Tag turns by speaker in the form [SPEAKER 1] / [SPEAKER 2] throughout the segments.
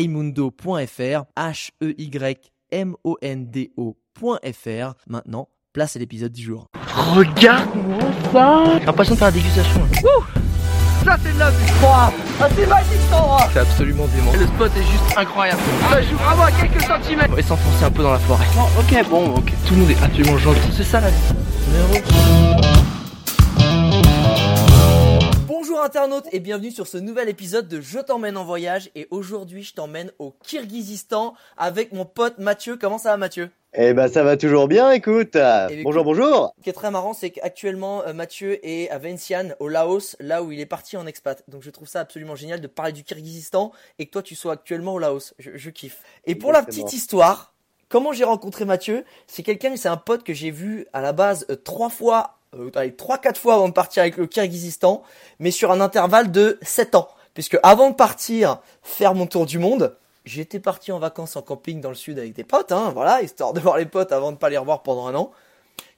[SPEAKER 1] heymundo.fr, H-E-Y-M-O-N-D-O.fr. Maintenant, place à l'épisode du jour.
[SPEAKER 2] Regarde-moi ça J'ai l'impression de faire la dégustation.
[SPEAKER 3] Ça c'est de la vie Ah c'est magique cet endroit
[SPEAKER 2] C'est absolument dément.
[SPEAKER 3] Le spot est juste incroyable Ça joue vraiment à quelques centimètres
[SPEAKER 2] On va s'enfoncer un peu dans la forêt.
[SPEAKER 3] Bon, ok, bon, ok.
[SPEAKER 2] Tout le monde est absolument gentil.
[SPEAKER 3] C'est ça la vie.
[SPEAKER 1] Bonjour internautes et bienvenue sur ce nouvel épisode de Je t'emmène en voyage et aujourd'hui je t'emmène au Kirghizistan avec mon pote Mathieu. Comment ça va Mathieu?
[SPEAKER 4] Eh ben ça va toujours bien, écoute.
[SPEAKER 1] ben,
[SPEAKER 4] bonjour, bonjour.
[SPEAKER 1] Ce qui est très marrant c'est qu'actuellement euh, Mathieu est à Vientiane au Laos, là où il est parti en expat. Donc je trouve ça absolument génial de parler du Kirghizistan et que toi tu sois actuellement au Laos. Je, je kiffe. Et pour la petite histoire, comment j'ai rencontré Mathieu? C'est quelqu'un, c'est un pote que j'ai vu à la base euh, trois fois, euh, allez, trois quatre fois avant de partir avec le Kirghizistan, mais sur un intervalle de 7 ans. Puisque avant de partir faire mon tour du monde, j'étais parti en vacances en camping dans le sud avec des potes, hein, voilà, histoire de voir les potes avant de pas les revoir pendant un an.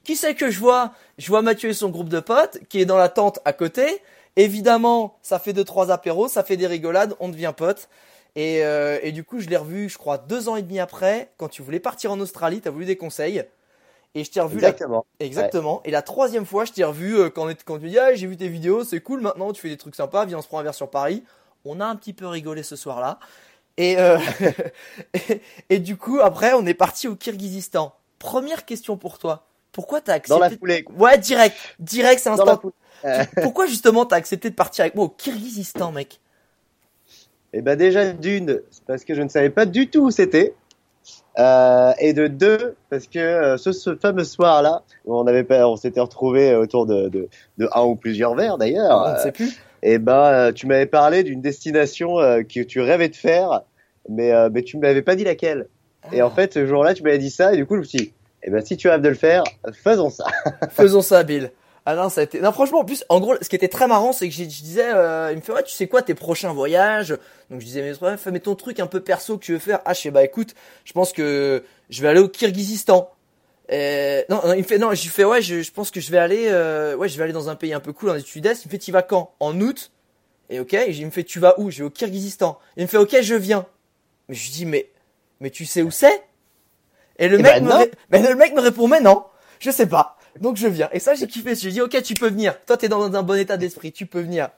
[SPEAKER 1] Qui c'est que je vois? Je vois Mathieu et son groupe de potes qui est dans la tente à côté. Évidemment, ça fait deux trois apéros, ça fait des rigolades, on devient potes. Et, euh, et du coup, je l'ai revu, je crois, deux ans et demi après, quand tu voulais partir en Australie, t'as voulu des conseils. Et je t'ai revu la-
[SPEAKER 4] Exactement.
[SPEAKER 1] Exactement. Et la troisième fois, je t'ai revu euh, quand, tu dis ah, j'ai vu tes vidéos, c'est cool. Maintenant, tu fais des trucs sympas. Viens, on se prend un verre sur Paris. On a un petit peu rigolé ce soir-là. Et, euh, et, et du coup, après, on est parti au Kirghizistan. Première question pour toi. Pourquoi t'as accepté
[SPEAKER 4] Dans la foulée.
[SPEAKER 1] Ouais, direct, direct, c'est instant. Pourquoi justement t'as accepté de partir avec moi au Kirghizistan, mec?
[SPEAKER 4] Eh ben déjà d'une, c'est parce que je ne savais pas du tout où c'était. Euh, et de deux, parce que euh, ce, ce fameux soir-là, on avait pas, on s'était retrouvé autour de, de, de un ou plusieurs verres d'ailleurs.
[SPEAKER 1] On ne
[SPEAKER 4] euh,
[SPEAKER 1] sait plus.
[SPEAKER 4] et ben, tu m'avais parlé d'une destination que tu rêvais de faire, mais mais tu m'avais pas dit laquelle. Et
[SPEAKER 1] Ah.
[SPEAKER 4] en fait, ce jour-là, tu m'avais dit ça, et du coup, je me suis dit, eh ben si tu rêves de le faire, faisons ça.
[SPEAKER 1] Faisons ça, Bill. Ah non, ça a été. Non, franchement, en plus, en gros, ce qui était très marrant, c'est que je disais, euh, il me fait, ouais, tu sais quoi, tes prochains voyages? Donc je disais, mais ouais, fais- mais ton truc un peu perso que tu veux faire. Ah, je sais, bah écoute, je pense que je vais aller au Kirghizistan. Euh, non, non, il me fait, non, je lui fais, ouais, je, je pense que je vais aller, euh, ouais, je vais aller dans un pays un peu cool, en sud-est. Il me fait, tu vas quand? En août Et ok, et il me fait, tu vas où? Je vais au Kirghizistan. Il me fait, ok, je viens. Mais je lui dis, mais, mais tu sais où c'est? Et le
[SPEAKER 4] Eh
[SPEAKER 1] mec me,
[SPEAKER 4] non.
[SPEAKER 1] ré- mais le mec me répond, mais non, je sais pas. Donc je viens. Et ça, j'ai kiffé. J'ai dit, ok, tu peux venir. Toi, t'es dans un bon état d'esprit, tu peux venir.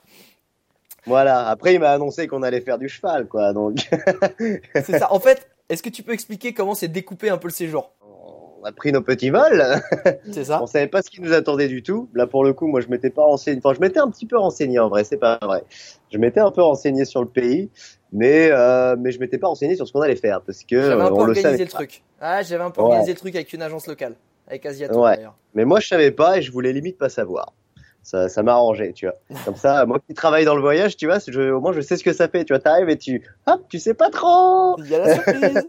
[SPEAKER 4] Voilà. Après, il m'a annoncé qu'on allait faire du cheval, quoi. Donc,
[SPEAKER 1] C'est ça. En fait, est-ce que tu peux expliquer comment c'est découpé un peu le séjour?
[SPEAKER 4] On a pris nos petits vols.
[SPEAKER 1] C'est ça
[SPEAKER 4] On savait pas ce qui nous attendait du tout. Là, pour le coup, moi, je m'étais pas renseigné. Enfin, je m'étais un petit peu renseigné en vrai. C'est pas vrai. Je m'étais un peu renseigné sur le pays, mais euh, mais je m'étais pas renseigné sur ce qu'on allait faire parce que
[SPEAKER 1] J'avais un peu
[SPEAKER 4] on le
[SPEAKER 1] organisé
[SPEAKER 4] savait.
[SPEAKER 1] le truc. Ah, j'avais un peu
[SPEAKER 4] Ouais.
[SPEAKER 1] organisé le truc avec une agence locale. Avec Asiato
[SPEAKER 4] Ouais.
[SPEAKER 1] d'ailleurs.
[SPEAKER 4] Mais moi, je savais pas et je voulais limite pas savoir. Ça, ça m'a arrangé, tu vois. Comme ça, moi qui travaille dans le voyage, tu vois, je, au moins je sais ce que ça fait. Tu vois, t'arrives et tu, hop, tu sais pas trop.
[SPEAKER 1] Il y a la surprise.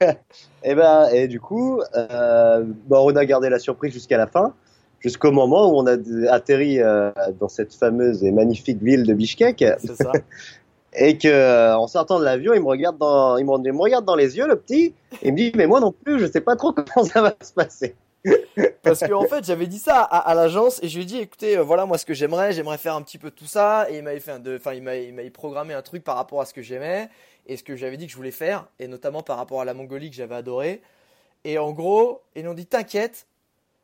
[SPEAKER 4] Et ben, et du coup, euh, bon, on a gardé la surprise jusqu'à la fin, jusqu'au moment où on a atterri euh, dans cette fameuse et magnifique ville de Bishkek,
[SPEAKER 1] C'est ça.
[SPEAKER 4] et que euh, en sortant de l'avion, il me regarde dans, il me, il me regarde dans les yeux, le petit, et il me dit, mais moi non plus, je sais pas trop comment ça va se passer.
[SPEAKER 1] Parce que en fait, j'avais dit ça à, à l'agence et je lui ai dit, écoutez, euh, voilà moi ce que j'aimerais, j'aimerais faire un petit peu tout ça. Et il m'avait fait, un enfin il m'a, il m'avait programmé un truc par rapport à ce que j'aimais et ce que j'avais dit que je voulais faire, et notamment par rapport à la Mongolie que j'avais adoré. Et en gros, ils nous ont dit, t'inquiète.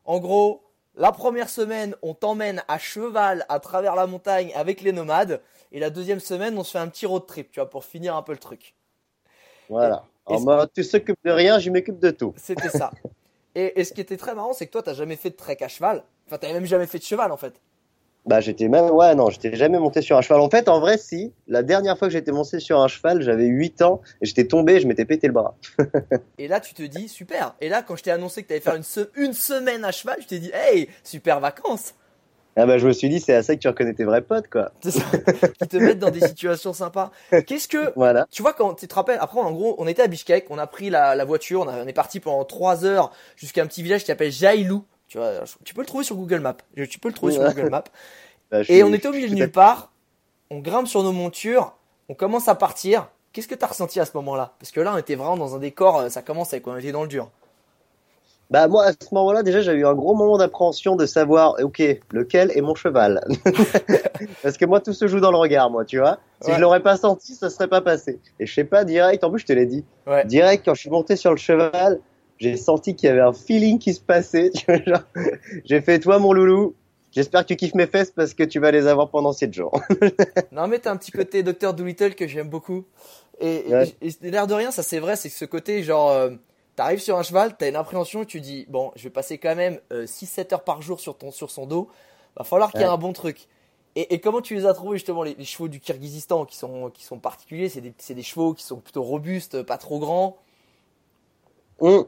[SPEAKER 1] En gros, la première semaine, on t'emmène à cheval à travers la montagne avec les nomades, et la deuxième semaine, on se fait un petit road trip, tu vois, pour finir un peu le truc.
[SPEAKER 4] Voilà.
[SPEAKER 1] Et-
[SPEAKER 4] En mode, tu s'occupes de rien, je m'occupe de tout.
[SPEAKER 1] C'était ça. Et, et ce qui était très marrant, c'est que toi, t'as jamais fait de trek à cheval. Enfin, t'avais même jamais fait de cheval, en fait.
[SPEAKER 4] Bah, j'étais même, ouais, non, j'étais jamais monté sur un cheval. En fait, en vrai, si. La dernière fois que j'étais monté sur un cheval, j'avais 8 ans et j'étais tombé, je m'étais pété le bras.
[SPEAKER 1] Et là, tu te dis, super. Et là, quand je t'ai annoncé que t'allais faire une, se- une semaine à cheval, je t'ai dit, hey, super vacances.
[SPEAKER 4] Ah bah je me suis dit c'est à ça que tu reconnais tes vrais potes quoi.
[SPEAKER 1] C'est ça, qui te mettent dans des situations sympas. Qu'est-ce que
[SPEAKER 4] Voilà.
[SPEAKER 1] tu vois quand tu te rappelles après en gros on était à Bishkek, on a pris la, la voiture, on, a- on est parti pendant trois heures jusqu'à un petit village qui s'appelle Jailou. Tu vois, tu peux le trouver sur Google Maps. Tu peux le trouver sur
[SPEAKER 4] Ouais.
[SPEAKER 1] Google Maps.
[SPEAKER 4] Bah,
[SPEAKER 1] Et
[SPEAKER 4] suis-
[SPEAKER 1] on était au milieu de nulle part. On grimpe sur nos montures, on commence à partir. Qu'est-ce que t'as ressenti à ce moment-là? Parce que là on était vraiment dans un décor, euh, ça commençait quoi, on était dans le dur.
[SPEAKER 4] Bah moi à ce moment-là déjà j'ai eu un gros moment d'appréhension de savoir ok lequel est mon cheval parce que moi tout se joue dans le regard moi tu vois si
[SPEAKER 1] Ouais.
[SPEAKER 4] je l'aurais pas senti ça serait pas passé et je sais pas direct en plus je te l'ai dit
[SPEAKER 1] Ouais.
[SPEAKER 4] direct quand je suis monté sur le cheval j'ai senti qu'il y avait un feeling qui se passait j'ai fait toi mon loulou j'espère que tu kiffes mes fesses parce que tu vas les avoir pendant 7 jours
[SPEAKER 1] Non mais t'as un petit côté Dr Doolittle que j'aime beaucoup. Et, et-
[SPEAKER 4] Ouais.
[SPEAKER 1] et l'air de rien, ça c'est vrai, c'est que ce côté genre, euh, t'arrives sur un cheval, t'as une appréhension, tu dis bon, je vais passer quand même 6-7 heures par jour sur ton sur son dos, va falloir qu'il y ait
[SPEAKER 4] Ouais.
[SPEAKER 1] un bon truc. Et, et comment tu les as trouvés justement les, les chevaux du Kyrgyzstan qui sont qui sont particuliers, c'est des des chevaux qui sont plutôt robustes, pas trop grands?
[SPEAKER 4] Hum.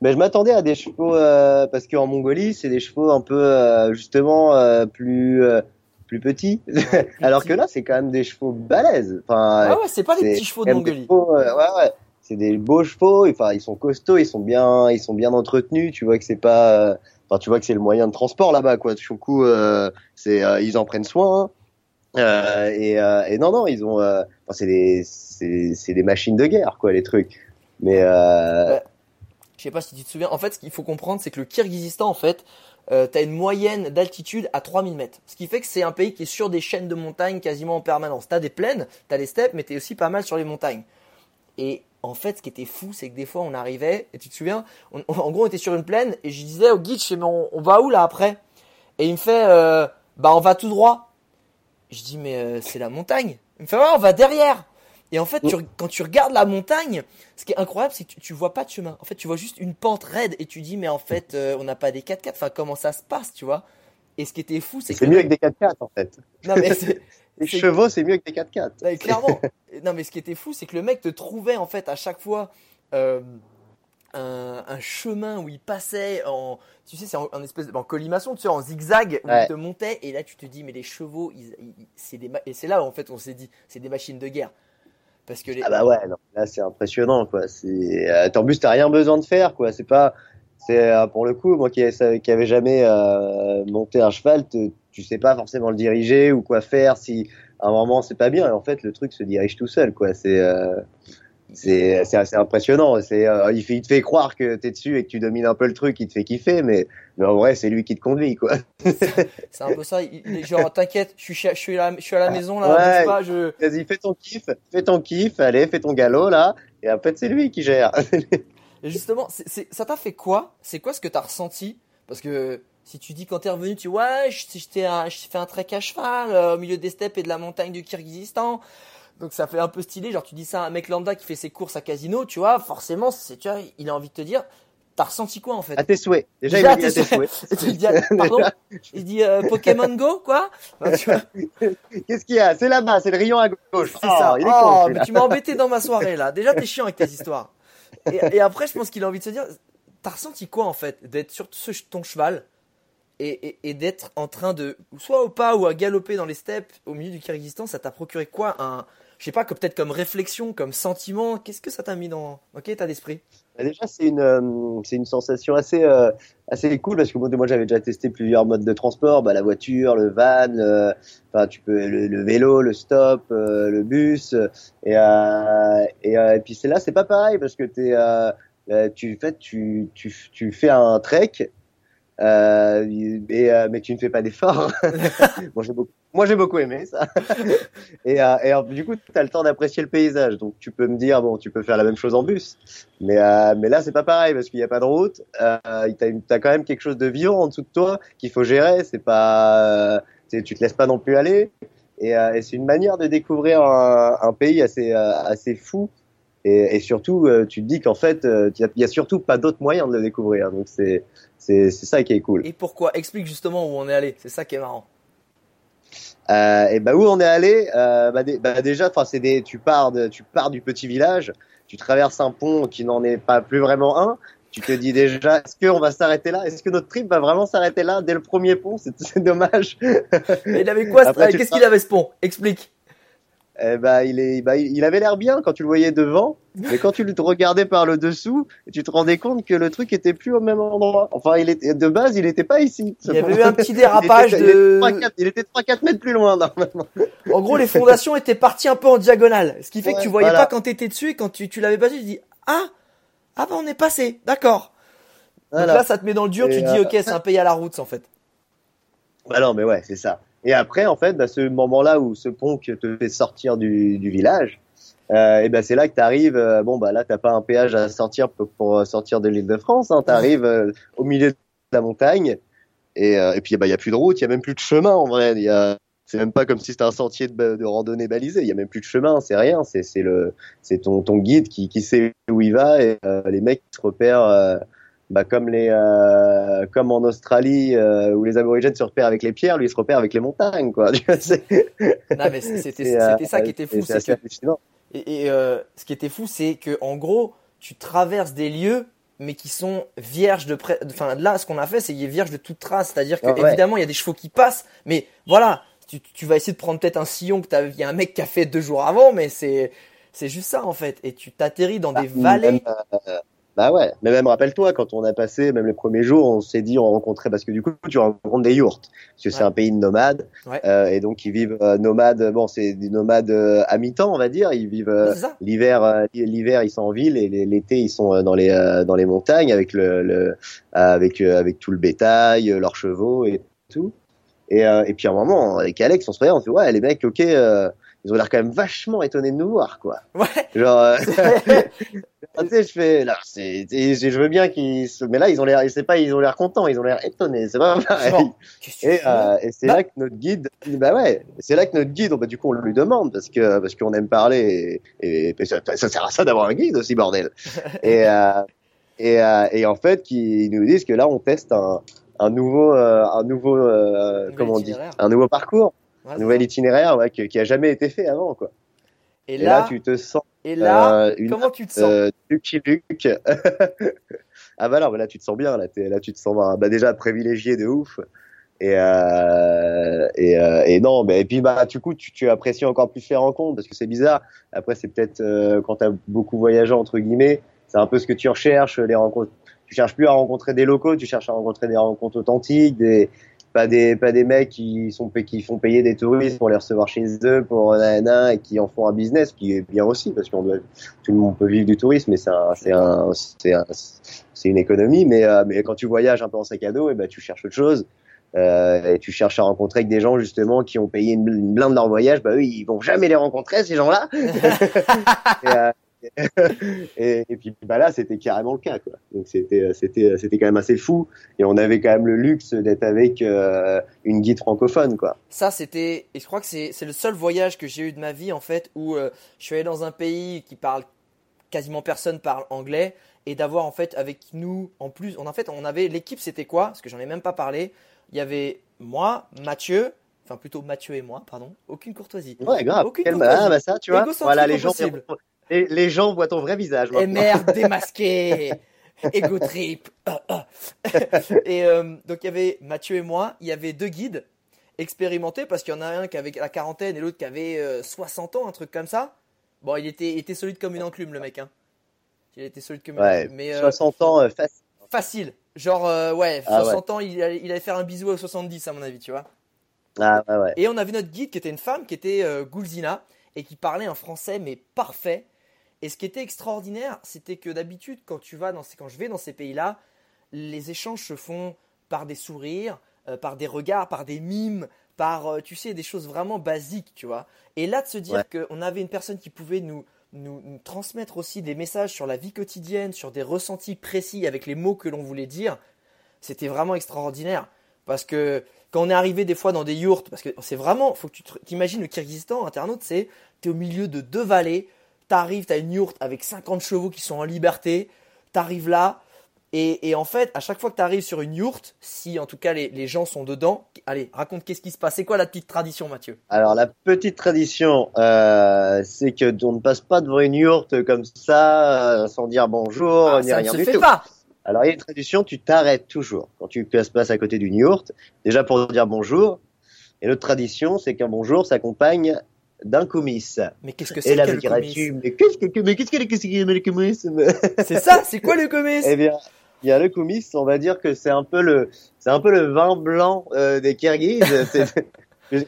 [SPEAKER 4] Mais je m'attendais à des chevaux euh, parce qu'en Mongolie, c'est des chevaux un peu euh, justement euh, plus euh, plus petits. Alors que là, c'est quand même des chevaux balèzes. Enfin,
[SPEAKER 1] Ah ouais, c'est pas les petits chevaux de Mongolie.
[SPEAKER 4] chevaux, euh, ouais, ouais. C'est des beaux chevaux. Enfin, ils sont costauds, ils sont bien, ils sont bien entretenus. Tu vois que c'est pas, euh, enfin, tu vois que c'est le moyen de transport là-bas, quoi. Coup, euh, c'est, euh, ils en prennent soin. hein. Euh, et, non, non, ils ont, enfin, c'est des, c'est, des machines de guerre, quoi, les trucs. Mais euh,
[SPEAKER 1] Je sais pas si tu te souviens. En fait, ce qu'il faut comprendre, c'est que le Kyrgyzstan, en fait, euh, t'as une moyenne d'altitude à 3000 mètres. Ce qui fait que c'est un pays qui est sur des chaînes de montagnes quasiment en permanence. T'as des plaines, t'as les steppes, mais t'es aussi pas mal sur les montagnes. Et en fait, ce qui était fou, c'est que des fois, on arrivait, et tu te souviens, on- on- en gros, on était sur une plaine, et je disais au guide, je fais, mais on, on va où là après? Et il me fait, euh, bah on va tout droit. Je dis, mais euh, c'est la montagne. Il me fait, ouais, on va derrière. Et en fait, tu re- quand tu regardes la montagne, ce qui est incroyable, c'est que tu, tu vois pas de chemin. En fait, tu vois juste une pente raide et tu dis, mais en fait, euh, on n'a pas des 4x4. Enfin, comment ça se passe, tu vois? Et ce qui était fou, c'est que.
[SPEAKER 4] c'est mieux avec des 4x4 en fait.
[SPEAKER 1] Non, mais c'est-
[SPEAKER 4] Les chevaux, c'est mieux que des 4x4.
[SPEAKER 1] non, mais clairement. non, mais ce qui était fou, c'est que le mec te trouvait en fait à chaque fois euh, un, un chemin où il passait en, tu sais, c'est en, en espèce de, en collimation, tu sais, en zigzag où
[SPEAKER 4] Ouais.
[SPEAKER 1] il te montait et là tu te dis, mais les chevaux, ils, ils- c'est des, et c'est là en fait on s'est dit, c'est des machines de guerre. Parce que les,
[SPEAKER 4] Ah bah ouais, non, là c'est impressionnant quoi. C'est, euh, en plus t'as rien besoin de faire quoi. C'est pas, c'est euh, pour le coup moi qui, qui avait jamais euh, monté un cheval, te- tu sais pas forcément le diriger ou quoi faire si à un moment c'est pas bien. Et en fait le truc se dirige tout seul quoi. C'est euh, c'est assez impressionnant. C'est euh, il, fait, il te fait croire que t'es dessus et que tu domines un peu le truc, il te fait kiffer, mais mais en vrai c'est lui qui te conduit quoi.
[SPEAKER 1] c'est un peu ça. Il, genre, t'inquiète, je suis, je suis à, la- je suis à la maison là,
[SPEAKER 4] Ouais.
[SPEAKER 1] bouge pas, je,
[SPEAKER 4] Vas-y fais ton kiff, fais ton kiff, allez fais ton galop là. Et après c'est lui qui gère.
[SPEAKER 1] Et justement, c'est, c'est- ça t'a fait quoi? C'est quoi ce que t'as ressenti? Parce que si tu dis quand t'es revenu, tu ouais, je- j'étais j'ai fait un trek à cheval euh, au milieu des steppes et de la montagne du Kyrgyzstan. Donc ça fait un peu stylé. Genre tu dis ça à un mec lambda qui fait ses courses à casino, tu vois, forcément, c'est, tu vois, il a envie de te dire, t'as ressenti quoi en fait?
[SPEAKER 4] À tes souhaits. Déjà,
[SPEAKER 1] Déjà,
[SPEAKER 4] il dit
[SPEAKER 1] à tes
[SPEAKER 4] souhaits.
[SPEAKER 1] Dis, ah, pardon? Il dit euh, Pokémon Go, quoi? Enfin,
[SPEAKER 4] Qu'est-ce qu'il y a? C'est là-bas, c'est le rayon à gauche.
[SPEAKER 1] C'est ça.
[SPEAKER 4] il est
[SPEAKER 1] Oh,
[SPEAKER 4] con,
[SPEAKER 1] mais tu m'as embêté dans ma soirée là. Déjà, t'es chiant avec tes histoires. Et, après, je pense qu'il a envie de se dire, t'as ressenti quoi en fait d'être sur ce- ton cheval et d'être en train de, soit au pas ou à galoper dans les steppes au milieu du Kyrgyzstan, ça t'a procuré quoi un, je sais pas, que peut-être comme réflexion, comme sentiment, qu'est-ce que ça t'a mis dans, dans quel état d'esprit?
[SPEAKER 4] Bah, Déjà, c'est une, euh, c'est une sensation assez, euh, assez cool parce que moi, moi, j'avais déjà testé plusieurs modes de transport, bah, la voiture, le van, le- enfin, tu peux, le, le vélo, le stop, euh, le bus, et, et, et puis c'est là, c'est pas pareil parce que euh, tu, fait, tu, tu, tu fais un trek, euh, et, euh, mais tu ne fais pas d'efforts. moi, j'ai beaucoup, moi, j'ai beaucoup aimé ça. et, euh, et alors, du coup, tu as le temps d'apprécier le paysage. Donc, tu peux me dire, bon, tu peux faire la même chose en bus. Mais, euh, mais là, c'est pas pareil parce qu'il n'y a pas de route. Euh, t'as, une- t'as quand même quelque chose de vivant en dessous de toi qu'il faut gérer. C'est pas, euh, tu te laisses pas non plus aller. Et, euh, et c'est une manière de découvrir un, un pays assez, assez fou. Et, et surtout, tu te dis qu'en fait, il y, a- a surtout pas d'autres moyens de le découvrir. Donc, c'est ça qui est cool.
[SPEAKER 1] Et pourquoi? Explique justement où on est allé. C'est ça qui est marrant.
[SPEAKER 4] Euh, et bah où on est allé euh, bah, bah, déjà enfin c'est des tu pars de tu pars du petit village tu traverses un pont qui n'en est pas plus vraiment un. Tu te dis déjà, est-ce qu'on va s'arrêter là? Est-ce que notre trip va vraiment s'arrêter là dès le premier pont? C'est dommage.
[SPEAKER 1] Mais il avait quoi ce-
[SPEAKER 4] Après,
[SPEAKER 1] Qu'est-ce qu'il avait ce pont? Explique.
[SPEAKER 4] Eh ben, il est, bah, il avait l'air bien quand tu le voyais devant, mais quand tu le regardais par le dessous, tu te rendais compte que le truc était plus au même endroit. Enfin, il était de base, il était pas ici.
[SPEAKER 1] Il y avait eu un petit dérapage
[SPEAKER 4] il était,
[SPEAKER 1] de.
[SPEAKER 4] Il était 3-4 mètres plus loin normalement.
[SPEAKER 1] En gros, les fondations étaient parties un peu en diagonale, ce qui fait que tu voyais
[SPEAKER 4] voilà.
[SPEAKER 1] pas quand t'étais dessus et quand tu, tu l'avais passé, tu dis ah ah bah on est passé, d'accord. Donc là, ça te met dans le dur,
[SPEAKER 4] Et,
[SPEAKER 1] tu te dis
[SPEAKER 4] euh,
[SPEAKER 1] ok, c'est un pays à la route en fait.
[SPEAKER 4] Bah non, mais ouais, c'est ça. Et après, en fait, bah, ce moment-là où ce pont qui te fait sortir du, du village, euh, et ben c'est là que tu arrives. bon, bah là, t'as pas un péage à sortir pour, pour sortir de l'île de France. Hein, tu arrives au milieu de la montagne. Et, euh, et puis, bah, il y a plus de route, il y a même plus de chemin en vrai. Y a, c'est même pas comme si c'était un sentier de, de randonnée balisé. Il y a même plus de chemin, c'est rien. C'est, c'est le, c'est ton, ton guide qui, qui sait où il va et euh, les mecs qui se repèrent. Bah, comme les euh, comme en Australie euh, où les aborigènes se repèrent avec les pierres, lui il se repère avec les montagnes quoi.
[SPEAKER 1] Non mais c'était
[SPEAKER 4] euh,
[SPEAKER 1] c'était ça qui était fou,
[SPEAKER 4] c'est
[SPEAKER 1] que et, et, ce qui était fou, c'est que en gros, tu traverses des lieux mais qui sont vierges de près. Enfin là, ce qu'on a fait, c'est qu'il est vierge de toute trace, c'est-à-dire que
[SPEAKER 4] Ah ouais.
[SPEAKER 1] évidemment, il y a des chevaux qui passent, mais voilà, tu, tu vas essayer de prendre peut-être un sillon que il y a un mec qui a fait deux jours avant, mais c'est c'est juste ça en fait, et tu t'atterris dans des vallées.
[SPEAKER 4] Même, bah ouais, mais même rappelle-toi quand on a passé même les premiers jours, on s'est dit on rencontrait parce que du coup tu rencontres des yourtes parce que c'est un pays de nomades
[SPEAKER 1] Ouais.
[SPEAKER 4] euh, et donc ils vivent euh, nomades. Bon, c'est des nomades euh, à mi-temps on va dire. Ils vivent euh, l'hiver euh, l'hiver ils sont en ville et l'été ils sont euh, dans les euh, dans les montagnes avec le, le euh, avec euh, avec tout le bétail, leurs chevaux et tout. Et euh, et puis à un moment avec Alex on se regarde on se dit ouais les mecs ok euh, ils ont l'air quand même vachement étonnés de nous voir quoi.
[SPEAKER 1] Ouais.
[SPEAKER 4] Genre euh, tu sais je fais là c'est je veux bien qu'ils se mais là ils ont l'air c'est pas ils ont l'air contents ils ont l'air étonnés c'est pas pareil. Et, euh, et c'est
[SPEAKER 1] Bah-
[SPEAKER 4] là que notre guide, bah ouais, c'est là que notre guide, bah du coup on lui demande parce que parce qu'on aime parler et, et, et ça, ça sert à ça d'avoir un guide aussi bordel. et euh, et euh, et en fait qui nous disent que là on teste un un nouveau euh, un nouveau euh, comment on dit un nouveau parcours,
[SPEAKER 1] Ouais,
[SPEAKER 4] un nouvel itinéraire ouais, qui, qui a jamais été fait avant quoi.
[SPEAKER 1] Et
[SPEAKER 4] Et,
[SPEAKER 1] là,
[SPEAKER 4] là, tu te sens
[SPEAKER 1] et là,
[SPEAKER 4] euh, une
[SPEAKER 1] comment tu te sens
[SPEAKER 4] euh, Lucky Luke. ah bah non, bah là tu te sens bien, là, là tu te sens bah, déjà privilégié de ouf. Et, euh, et, euh, et non, mais et puis bah du coup tu, tu apprécies encore plus les rencontres parce que c'est bizarre. Après c'est peut-être euh, quand t'as beaucoup voyagé entre guillemets, c'est un peu ce que tu recherches, les rencontres. Tu cherches plus à rencontrer des locaux, tu cherches à rencontrer des rencontres authentiques, des pas des pas des mecs qui sont qui font payer des touristes pour les recevoir chez eux pour nanana et qui en font un business qui est bien aussi parce qu'on doit tout le monde peut vivre du tourisme mais c'est un c'est un c'est un une économie mais euh, mais quand tu voyages un peu en sac à dos et ben tu cherches autre chose. Euh, et tu cherches à rencontrer avec des gens justement qui ont payé une, blinde de leur voyage bah eux ils vont jamais les rencontrer ces gens-là. Euh, et, et puis bah là c'était carrément le cas quoi donc c'était c'était c'était quand même assez fou et on avait quand même le luxe d'être avec euh, une guide francophone quoi
[SPEAKER 1] Ça, c'était, et je crois que c'est c'est le seul voyage que j'ai eu de ma vie en fait où euh, je suis allé dans un pays qui parle quasiment personne parle anglais et d'avoir en fait avec nous en plus, on en fait on avait l'équipe c'était quoi? Parce que j'en ai même pas parlé. Il y avait moi, Mathieu, enfin plutôt Mathieu et moi, pardon. Aucune courtoisie.
[SPEAKER 4] ouais grave
[SPEAKER 1] Aucune courtoisie.
[SPEAKER 4] ah, bah ça tu vois voilà les gens. Les, les gens voient ton vrai visage
[SPEAKER 1] Et merde, démasqué Ego trip Ah, ah. Et euh, donc il y avait Mathieu et moi, il y avait deux guides expérimentés parce qu'il y en a un qui avait la quarantaine et l'autre qui avait euh, 60 ans, un truc comme ça. Bon, il était, il était solide comme une enclume le mec. Hein. Il était solide comme une
[SPEAKER 4] ouais
[SPEAKER 1] enclume. Mais euh,
[SPEAKER 4] 60 ans euh, facile
[SPEAKER 1] facile. Genre, euh, ouais,
[SPEAKER 4] Ah
[SPEAKER 1] 60 ans, il allait, il allait faire un bisou à 70 à mon avis, tu vois.
[SPEAKER 4] ah ouais ouais
[SPEAKER 1] Et on avait notre guide qui était une femme, qui était euh, Goulzina, et qui parlait un français mais parfait. Et ce qui était extraordinaire, c'était que d'habitude, quand tu vas dans ces, quand je vais dans ces pays-là, les échanges se font par des sourires, euh, par des regards, par des mimes, par, euh, tu sais, des choses vraiment basiques, tu vois. Et là, de se dire
[SPEAKER 4] Ouais.
[SPEAKER 1] qu'on avait une personne qui pouvait nous, nous, nous transmettre aussi des messages sur la vie quotidienne, sur des ressentis précis avec les mots que l'on voulait dire, c'était vraiment extraordinaire. Parce que quand on est arrivé des fois dans des yourtes, parce que c'est vraiment, faut que tu t'imagines le Kyrgyzstan, internaute, c'est, t'es au milieu de deux vallées, t'arrives, t'as une yourte avec 50 chevaux qui sont en liberté, t'arrives là, et, et en fait, à chaque fois que t'arrives sur une yourte, si en tout cas les, les gens sont dedans, allez, raconte qu'est-ce qui se passe, c'est quoi la petite tradition, Mathieu?
[SPEAKER 4] Alors la petite tradition, euh, c'est que on ne passe pas devant une yourte comme ça, euh, sans dire bonjour,
[SPEAKER 1] Ah,
[SPEAKER 4] ni
[SPEAKER 1] Ça ne
[SPEAKER 4] rien
[SPEAKER 1] se
[SPEAKER 4] du
[SPEAKER 1] fait
[SPEAKER 4] tout.
[SPEAKER 1] pas
[SPEAKER 4] Alors, il y a une tradition, tu t'arrêtes toujours quand tu passes à côté d'une yourte, déjà pour dire bonjour. Et l'autre tradition, c'est qu'un bonjour s'accompagne d'un comice.
[SPEAKER 1] Mais qu'est-ce que
[SPEAKER 4] Et
[SPEAKER 1] c'est
[SPEAKER 4] là,
[SPEAKER 1] que
[SPEAKER 4] me mais qu'est-ce que, mais qu'est-ce que, qu'est-ce que le comice
[SPEAKER 1] C'est ça, c'est quoi le comice
[SPEAKER 4] Eh bien, il y a le comice, on va dire que c'est un peu le, c'est un peu le vin blanc euh, des Kirghizes. Je,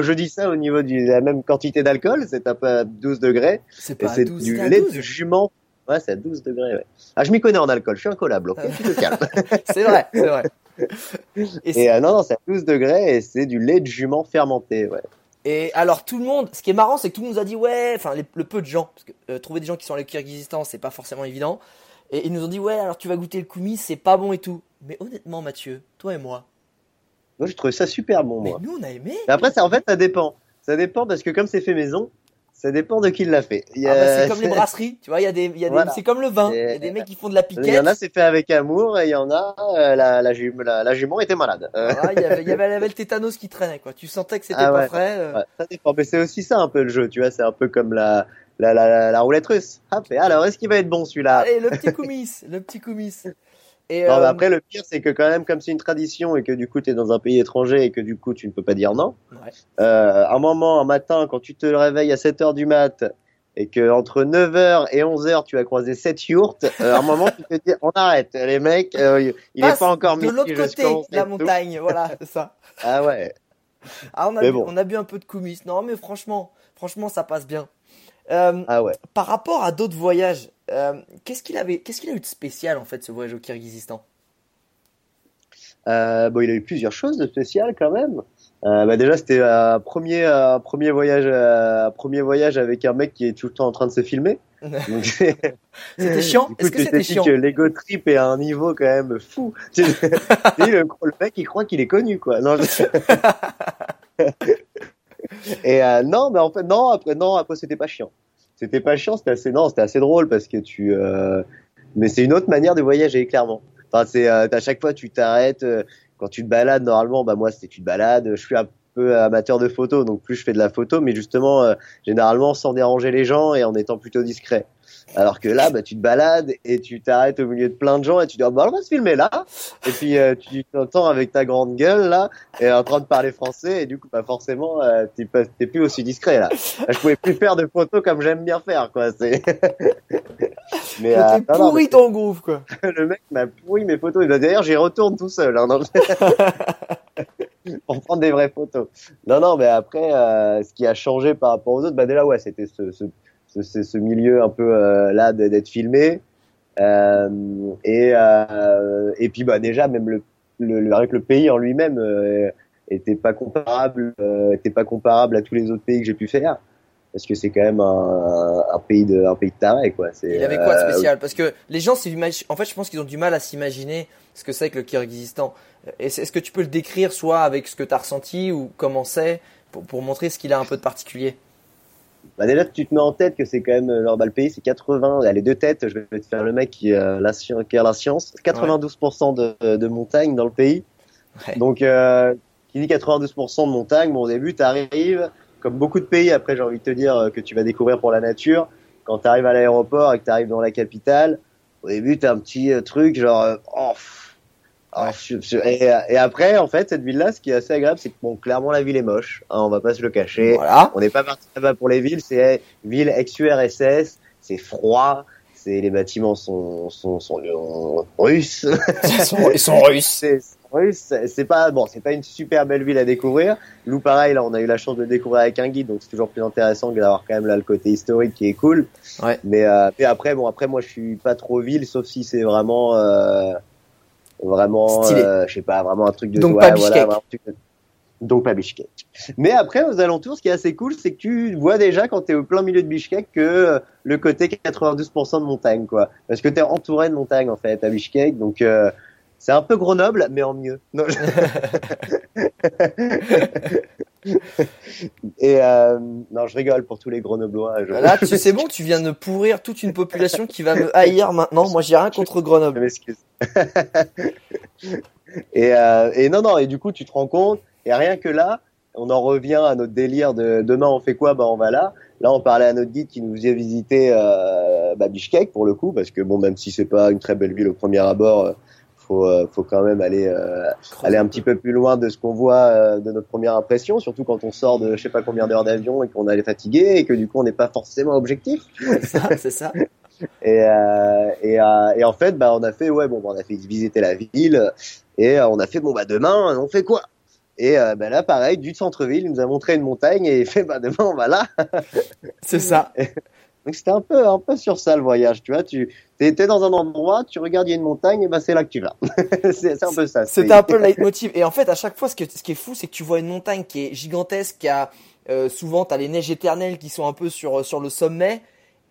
[SPEAKER 4] je dis ça au niveau de la même quantité d'alcool, c'est un peu à 12 degrés.
[SPEAKER 1] C'est
[SPEAKER 4] Et
[SPEAKER 1] pas à
[SPEAKER 4] c'est
[SPEAKER 1] 12,
[SPEAKER 4] du
[SPEAKER 1] à
[SPEAKER 4] lait
[SPEAKER 1] 12.
[SPEAKER 4] de jument. Ouais, c'est à 12 degrés, ouais. Ah, je m'y connais en alcool, je suis un collable, ok, tu te calmes.
[SPEAKER 1] C'est vrai, c'est vrai. Et,
[SPEAKER 4] Et euh, non, non, c'est à 12 degrés et c'est du lait de jument fermenté, ouais.
[SPEAKER 1] Et alors tout le monde, ce qui est marrant, c'est que tout le monde nous a dit ouais, enfin le peu de gens, parce que euh, trouver des gens qui sont allés au Kyrgyzstan, c'est pas forcément évident. Et ils nous ont dit ouais, alors tu vas goûter le koumi, c'est pas bon et tout. Mais honnêtement, Mathieu, toi et moi,
[SPEAKER 4] Moi, j'ai trouvé ça super bon,
[SPEAKER 1] mais
[SPEAKER 4] moi.
[SPEAKER 1] nous on a aimé.
[SPEAKER 4] Mais après, ça, en fait, ça dépend. Ça dépend parce que comme c'est fait maison, ça dépent de qui l'a fait.
[SPEAKER 1] Ah bah, c'est comme les brasseries, tu vois, il y a des, il y a des-
[SPEAKER 4] Voilà.
[SPEAKER 1] c'est comme le vin. Il y a des mecs qui font de la
[SPEAKER 4] Il y en
[SPEAKER 1] piquette.
[SPEAKER 4] a, c'est fait avec amour, et il y en a, euh, la, la, la, la jument était malade. Euh,
[SPEAKER 1] Voilà, il y avait, il y avait, il y avait le tétanos qui traînait, quoi. Tu sentais que c'était
[SPEAKER 4] Ah
[SPEAKER 1] pas
[SPEAKER 4] ouais.
[SPEAKER 1] frais. euh.
[SPEAKER 4] ouais, ça dépend. Mais c'est aussi ça un peu le jeu, tu vois, c'est un peu comme la, la, la, la, la roulette russe. Hop, et alors, est-ce qu'il va être bon celui-là?
[SPEAKER 1] Allez, le petit koumis, le petit koumis. Et
[SPEAKER 4] Non, mais
[SPEAKER 1] euh,
[SPEAKER 4] après, le pire, c'est que quand même, comme c'est une tradition et que du coup, tu es dans un pays étranger et que du coup, tu ne peux pas dire non,
[SPEAKER 1] ouais.
[SPEAKER 4] euh, un moment, un matin, quand tu te réveilles à 7 heures du mat et que entre 9h et 11h, tu as croisé 7 yourtes, euh, à un moment, tu te dis, on arrête, les mecs, euh, il est
[SPEAKER 1] Passe
[SPEAKER 4] pas encore
[SPEAKER 1] de
[SPEAKER 4] midi
[SPEAKER 1] l'autre côté
[SPEAKER 4] jusqu'à 11
[SPEAKER 1] de la montagne, voilà, ça.
[SPEAKER 4] Ah ouais.
[SPEAKER 1] Ah, on a, bu,
[SPEAKER 4] bon.
[SPEAKER 1] on a bu un peu de koumis. Non, mais franchement, franchement, ça passe bien. Euh,
[SPEAKER 4] Ah ouais.
[SPEAKER 1] par rapport à d'autres voyages, euh, qu'est-ce qu'il avait, qu'est-ce qu'il a eu de spécial en fait ce voyage au Kyrgyzstan?
[SPEAKER 4] Euh, bon, il a eu plusieurs choses de spéciales quand même. Euh, bah déjà, c'était un premier, un premier voyage, un premier voyage avec un mec qui est tout le temps en train de se filmer.
[SPEAKER 1] C'était chiant Est-ce que c'était chiant?
[SPEAKER 4] que l'ego trip est à un niveau quand même fou. Le, le mec, il croit qu'il est connu, quoi. Non, je- Et euh, non, mais en fait, non, après, non, après, c'était pas chiant. C'était pas chiant, c'était assez, non, c'était assez drôle parce que tu, euh, mais c'est une autre manière de voyager, clairement. Enfin, c'est, euh, à chaque fois, tu t'arrêtes, euh, quand tu te balades, normalement, bah, moi, c'est tu te balades, je suis un peu amateur de photos, donc plus je fais de la photo, mais justement, euh, généralement, sans déranger les gens et en étant plutôt discret. Alors que là, bah, tu te balades et tu t'arrêtes au milieu de plein de gens et tu dis, oh, bah, on va se filmer là. Et puis, euh, tu t'entends avec ta grande gueule, là, et en train de parler français, et du coup, bah, forcément, euh, t'es pas- t'es plus aussi discret, là. Je pouvais plus faire de photos comme j'aime bien faire, quoi. C'est... mais, euh,
[SPEAKER 1] C'était
[SPEAKER 4] non,
[SPEAKER 1] pourri ton groove quoi.
[SPEAKER 4] mais le mec m'a pourri mes photos. D'ailleurs, j'y retourne tout seul, hein, non, pour prendre des vraies photos. Non, non, mais après, euh, ce qui a changé par rapport aux autres, bah, déjà, ouais, c'était ce, ce, ce, ce- ce milieu un peu, euh, là, d'être filmé. Euh, et, euh, et puis bah déjà même le, le, le- avec le pays en lui-même était pas comparable euh, était pas comparable à tous les autres pays que j'ai pu faire parce que c'est quand même un, un pays de un pays de taré quoi
[SPEAKER 1] Il avait quoi de
[SPEAKER 4] euh,
[SPEAKER 1] spécial? Parce que les gens, en fait, je pense qu'ils ont du mal à s'imaginer ce que c'est que le Kyrgyzstan. Est-ce est-ce que tu peux le décrire soit avec ce que tu as ressenti ou comment c'est pour, pour montrer ce qu'il a un peu de particulier?
[SPEAKER 4] Bah déjà tu te mets en tête que c'est quand même leur bah, le pays c'est 80 il y a les deux têtes je vais te faire le mec qui, euh, la, qui a la science. 92% de, de montagne dans le pays.
[SPEAKER 1] Ouais.
[SPEAKER 4] donc euh, qui dit 92% de montagne bon au début t'arrives comme beaucoup de pays après j'ai envie de te dire euh, que tu vas découvrir pour la nature quand t'arrives à l'aéroport et que t'arrives dans la capitale au début t'as un petit euh, truc genre euh, oh, pff, je- je- et, et après en fait cette ville là ce qui est assez agréable c'est que bon clairement la ville est moche hein, on va pas se le cacher
[SPEAKER 1] Voilà.
[SPEAKER 4] on n'est pas parti là-bas pour les villes, c'est ville ex-URSS, c'est froid, c'est les bâtiments sont sont, sont, euh, russes,
[SPEAKER 1] Ils sont, ils sont russes.
[SPEAKER 4] c'est pas bon, c'est pas une super belle ville à découvrir. Nous pareil, là on a eu la chance de le découvrir avec un guide, donc c'est toujours plus intéressant que d'avoir quand même là le côté historique qui est cool.
[SPEAKER 1] Ouais.
[SPEAKER 4] Mais euh, mais après bon après moi je suis pas trop ville, sauf si c'est vraiment euh, vraiment euh, je sais pas vraiment un truc de
[SPEAKER 1] Donc
[SPEAKER 4] ouais,
[SPEAKER 1] pas
[SPEAKER 4] voilà, vraiment de- donc pas Bishkek. Mais après, aux alentours, ce qui est assez cool, c'est que tu vois déjà quand tu es au plein milieu de Bishkek que euh, le côté 92% de montagne, quoi. Parce que tu es entouré de montagne, en fait, à Bishkek. Donc, euh, c'est un peu Grenoble, mais en mieux. Non, je- Et euh, non, je rigole pour tous les Grenoblois. Je...
[SPEAKER 1] Là, tu sais bon, tu viens de pourrir toute une population qui va me haïr maintenant. Moi, j'ai rien contre
[SPEAKER 4] Je
[SPEAKER 1] Grenoble.
[SPEAKER 4] m'excuse. et, euh, et non, non, et du coup, tu te rends compte, et rien que là, on en revient à notre délire de demain on fait quoi? Bah on va là. Là, on parlait à notre guide qui nous faisait visiter euh, bah, Bishkek pour le coup, parce que bon, même si c'est pas une très belle ville au premier abord, euh, faut euh, faut quand même aller euh, aller un petit peu plus loin de ce qu'on voit euh, de notre première impression, surtout quand on sort de je sais pas combien d'heures d'avion et qu'on est fatigué et que du coup on n'est pas forcément objectif.
[SPEAKER 1] C'est ça, c'est ça.
[SPEAKER 4] Et, euh, et, et en fait, bah, on a fait, ouais, bon, bah, on a fait visiter la ville et on a fait, bon, bah, demain, on fait quoi? Et euh, bah, là, pareil, du centre-ville, il nous a montré une montagne et il fait, bah, demain, on va là.
[SPEAKER 1] C'est ça.
[SPEAKER 4] Donc c'était un peu, un peu sur ça le voyage, tu vois. Tu étais dans un endroit, tu regardes, il y a une montagne, et bah, c'est là que tu vas. c'est un peu ça.
[SPEAKER 1] C'était un peu le leitmotiv. Et en fait, à chaque fois, ce, que, ce qui est fou, c'est que tu vois une montagne qui est gigantesque, qui a euh, souvent, t'as les neiges éternelles qui sont un peu sur, sur le sommet.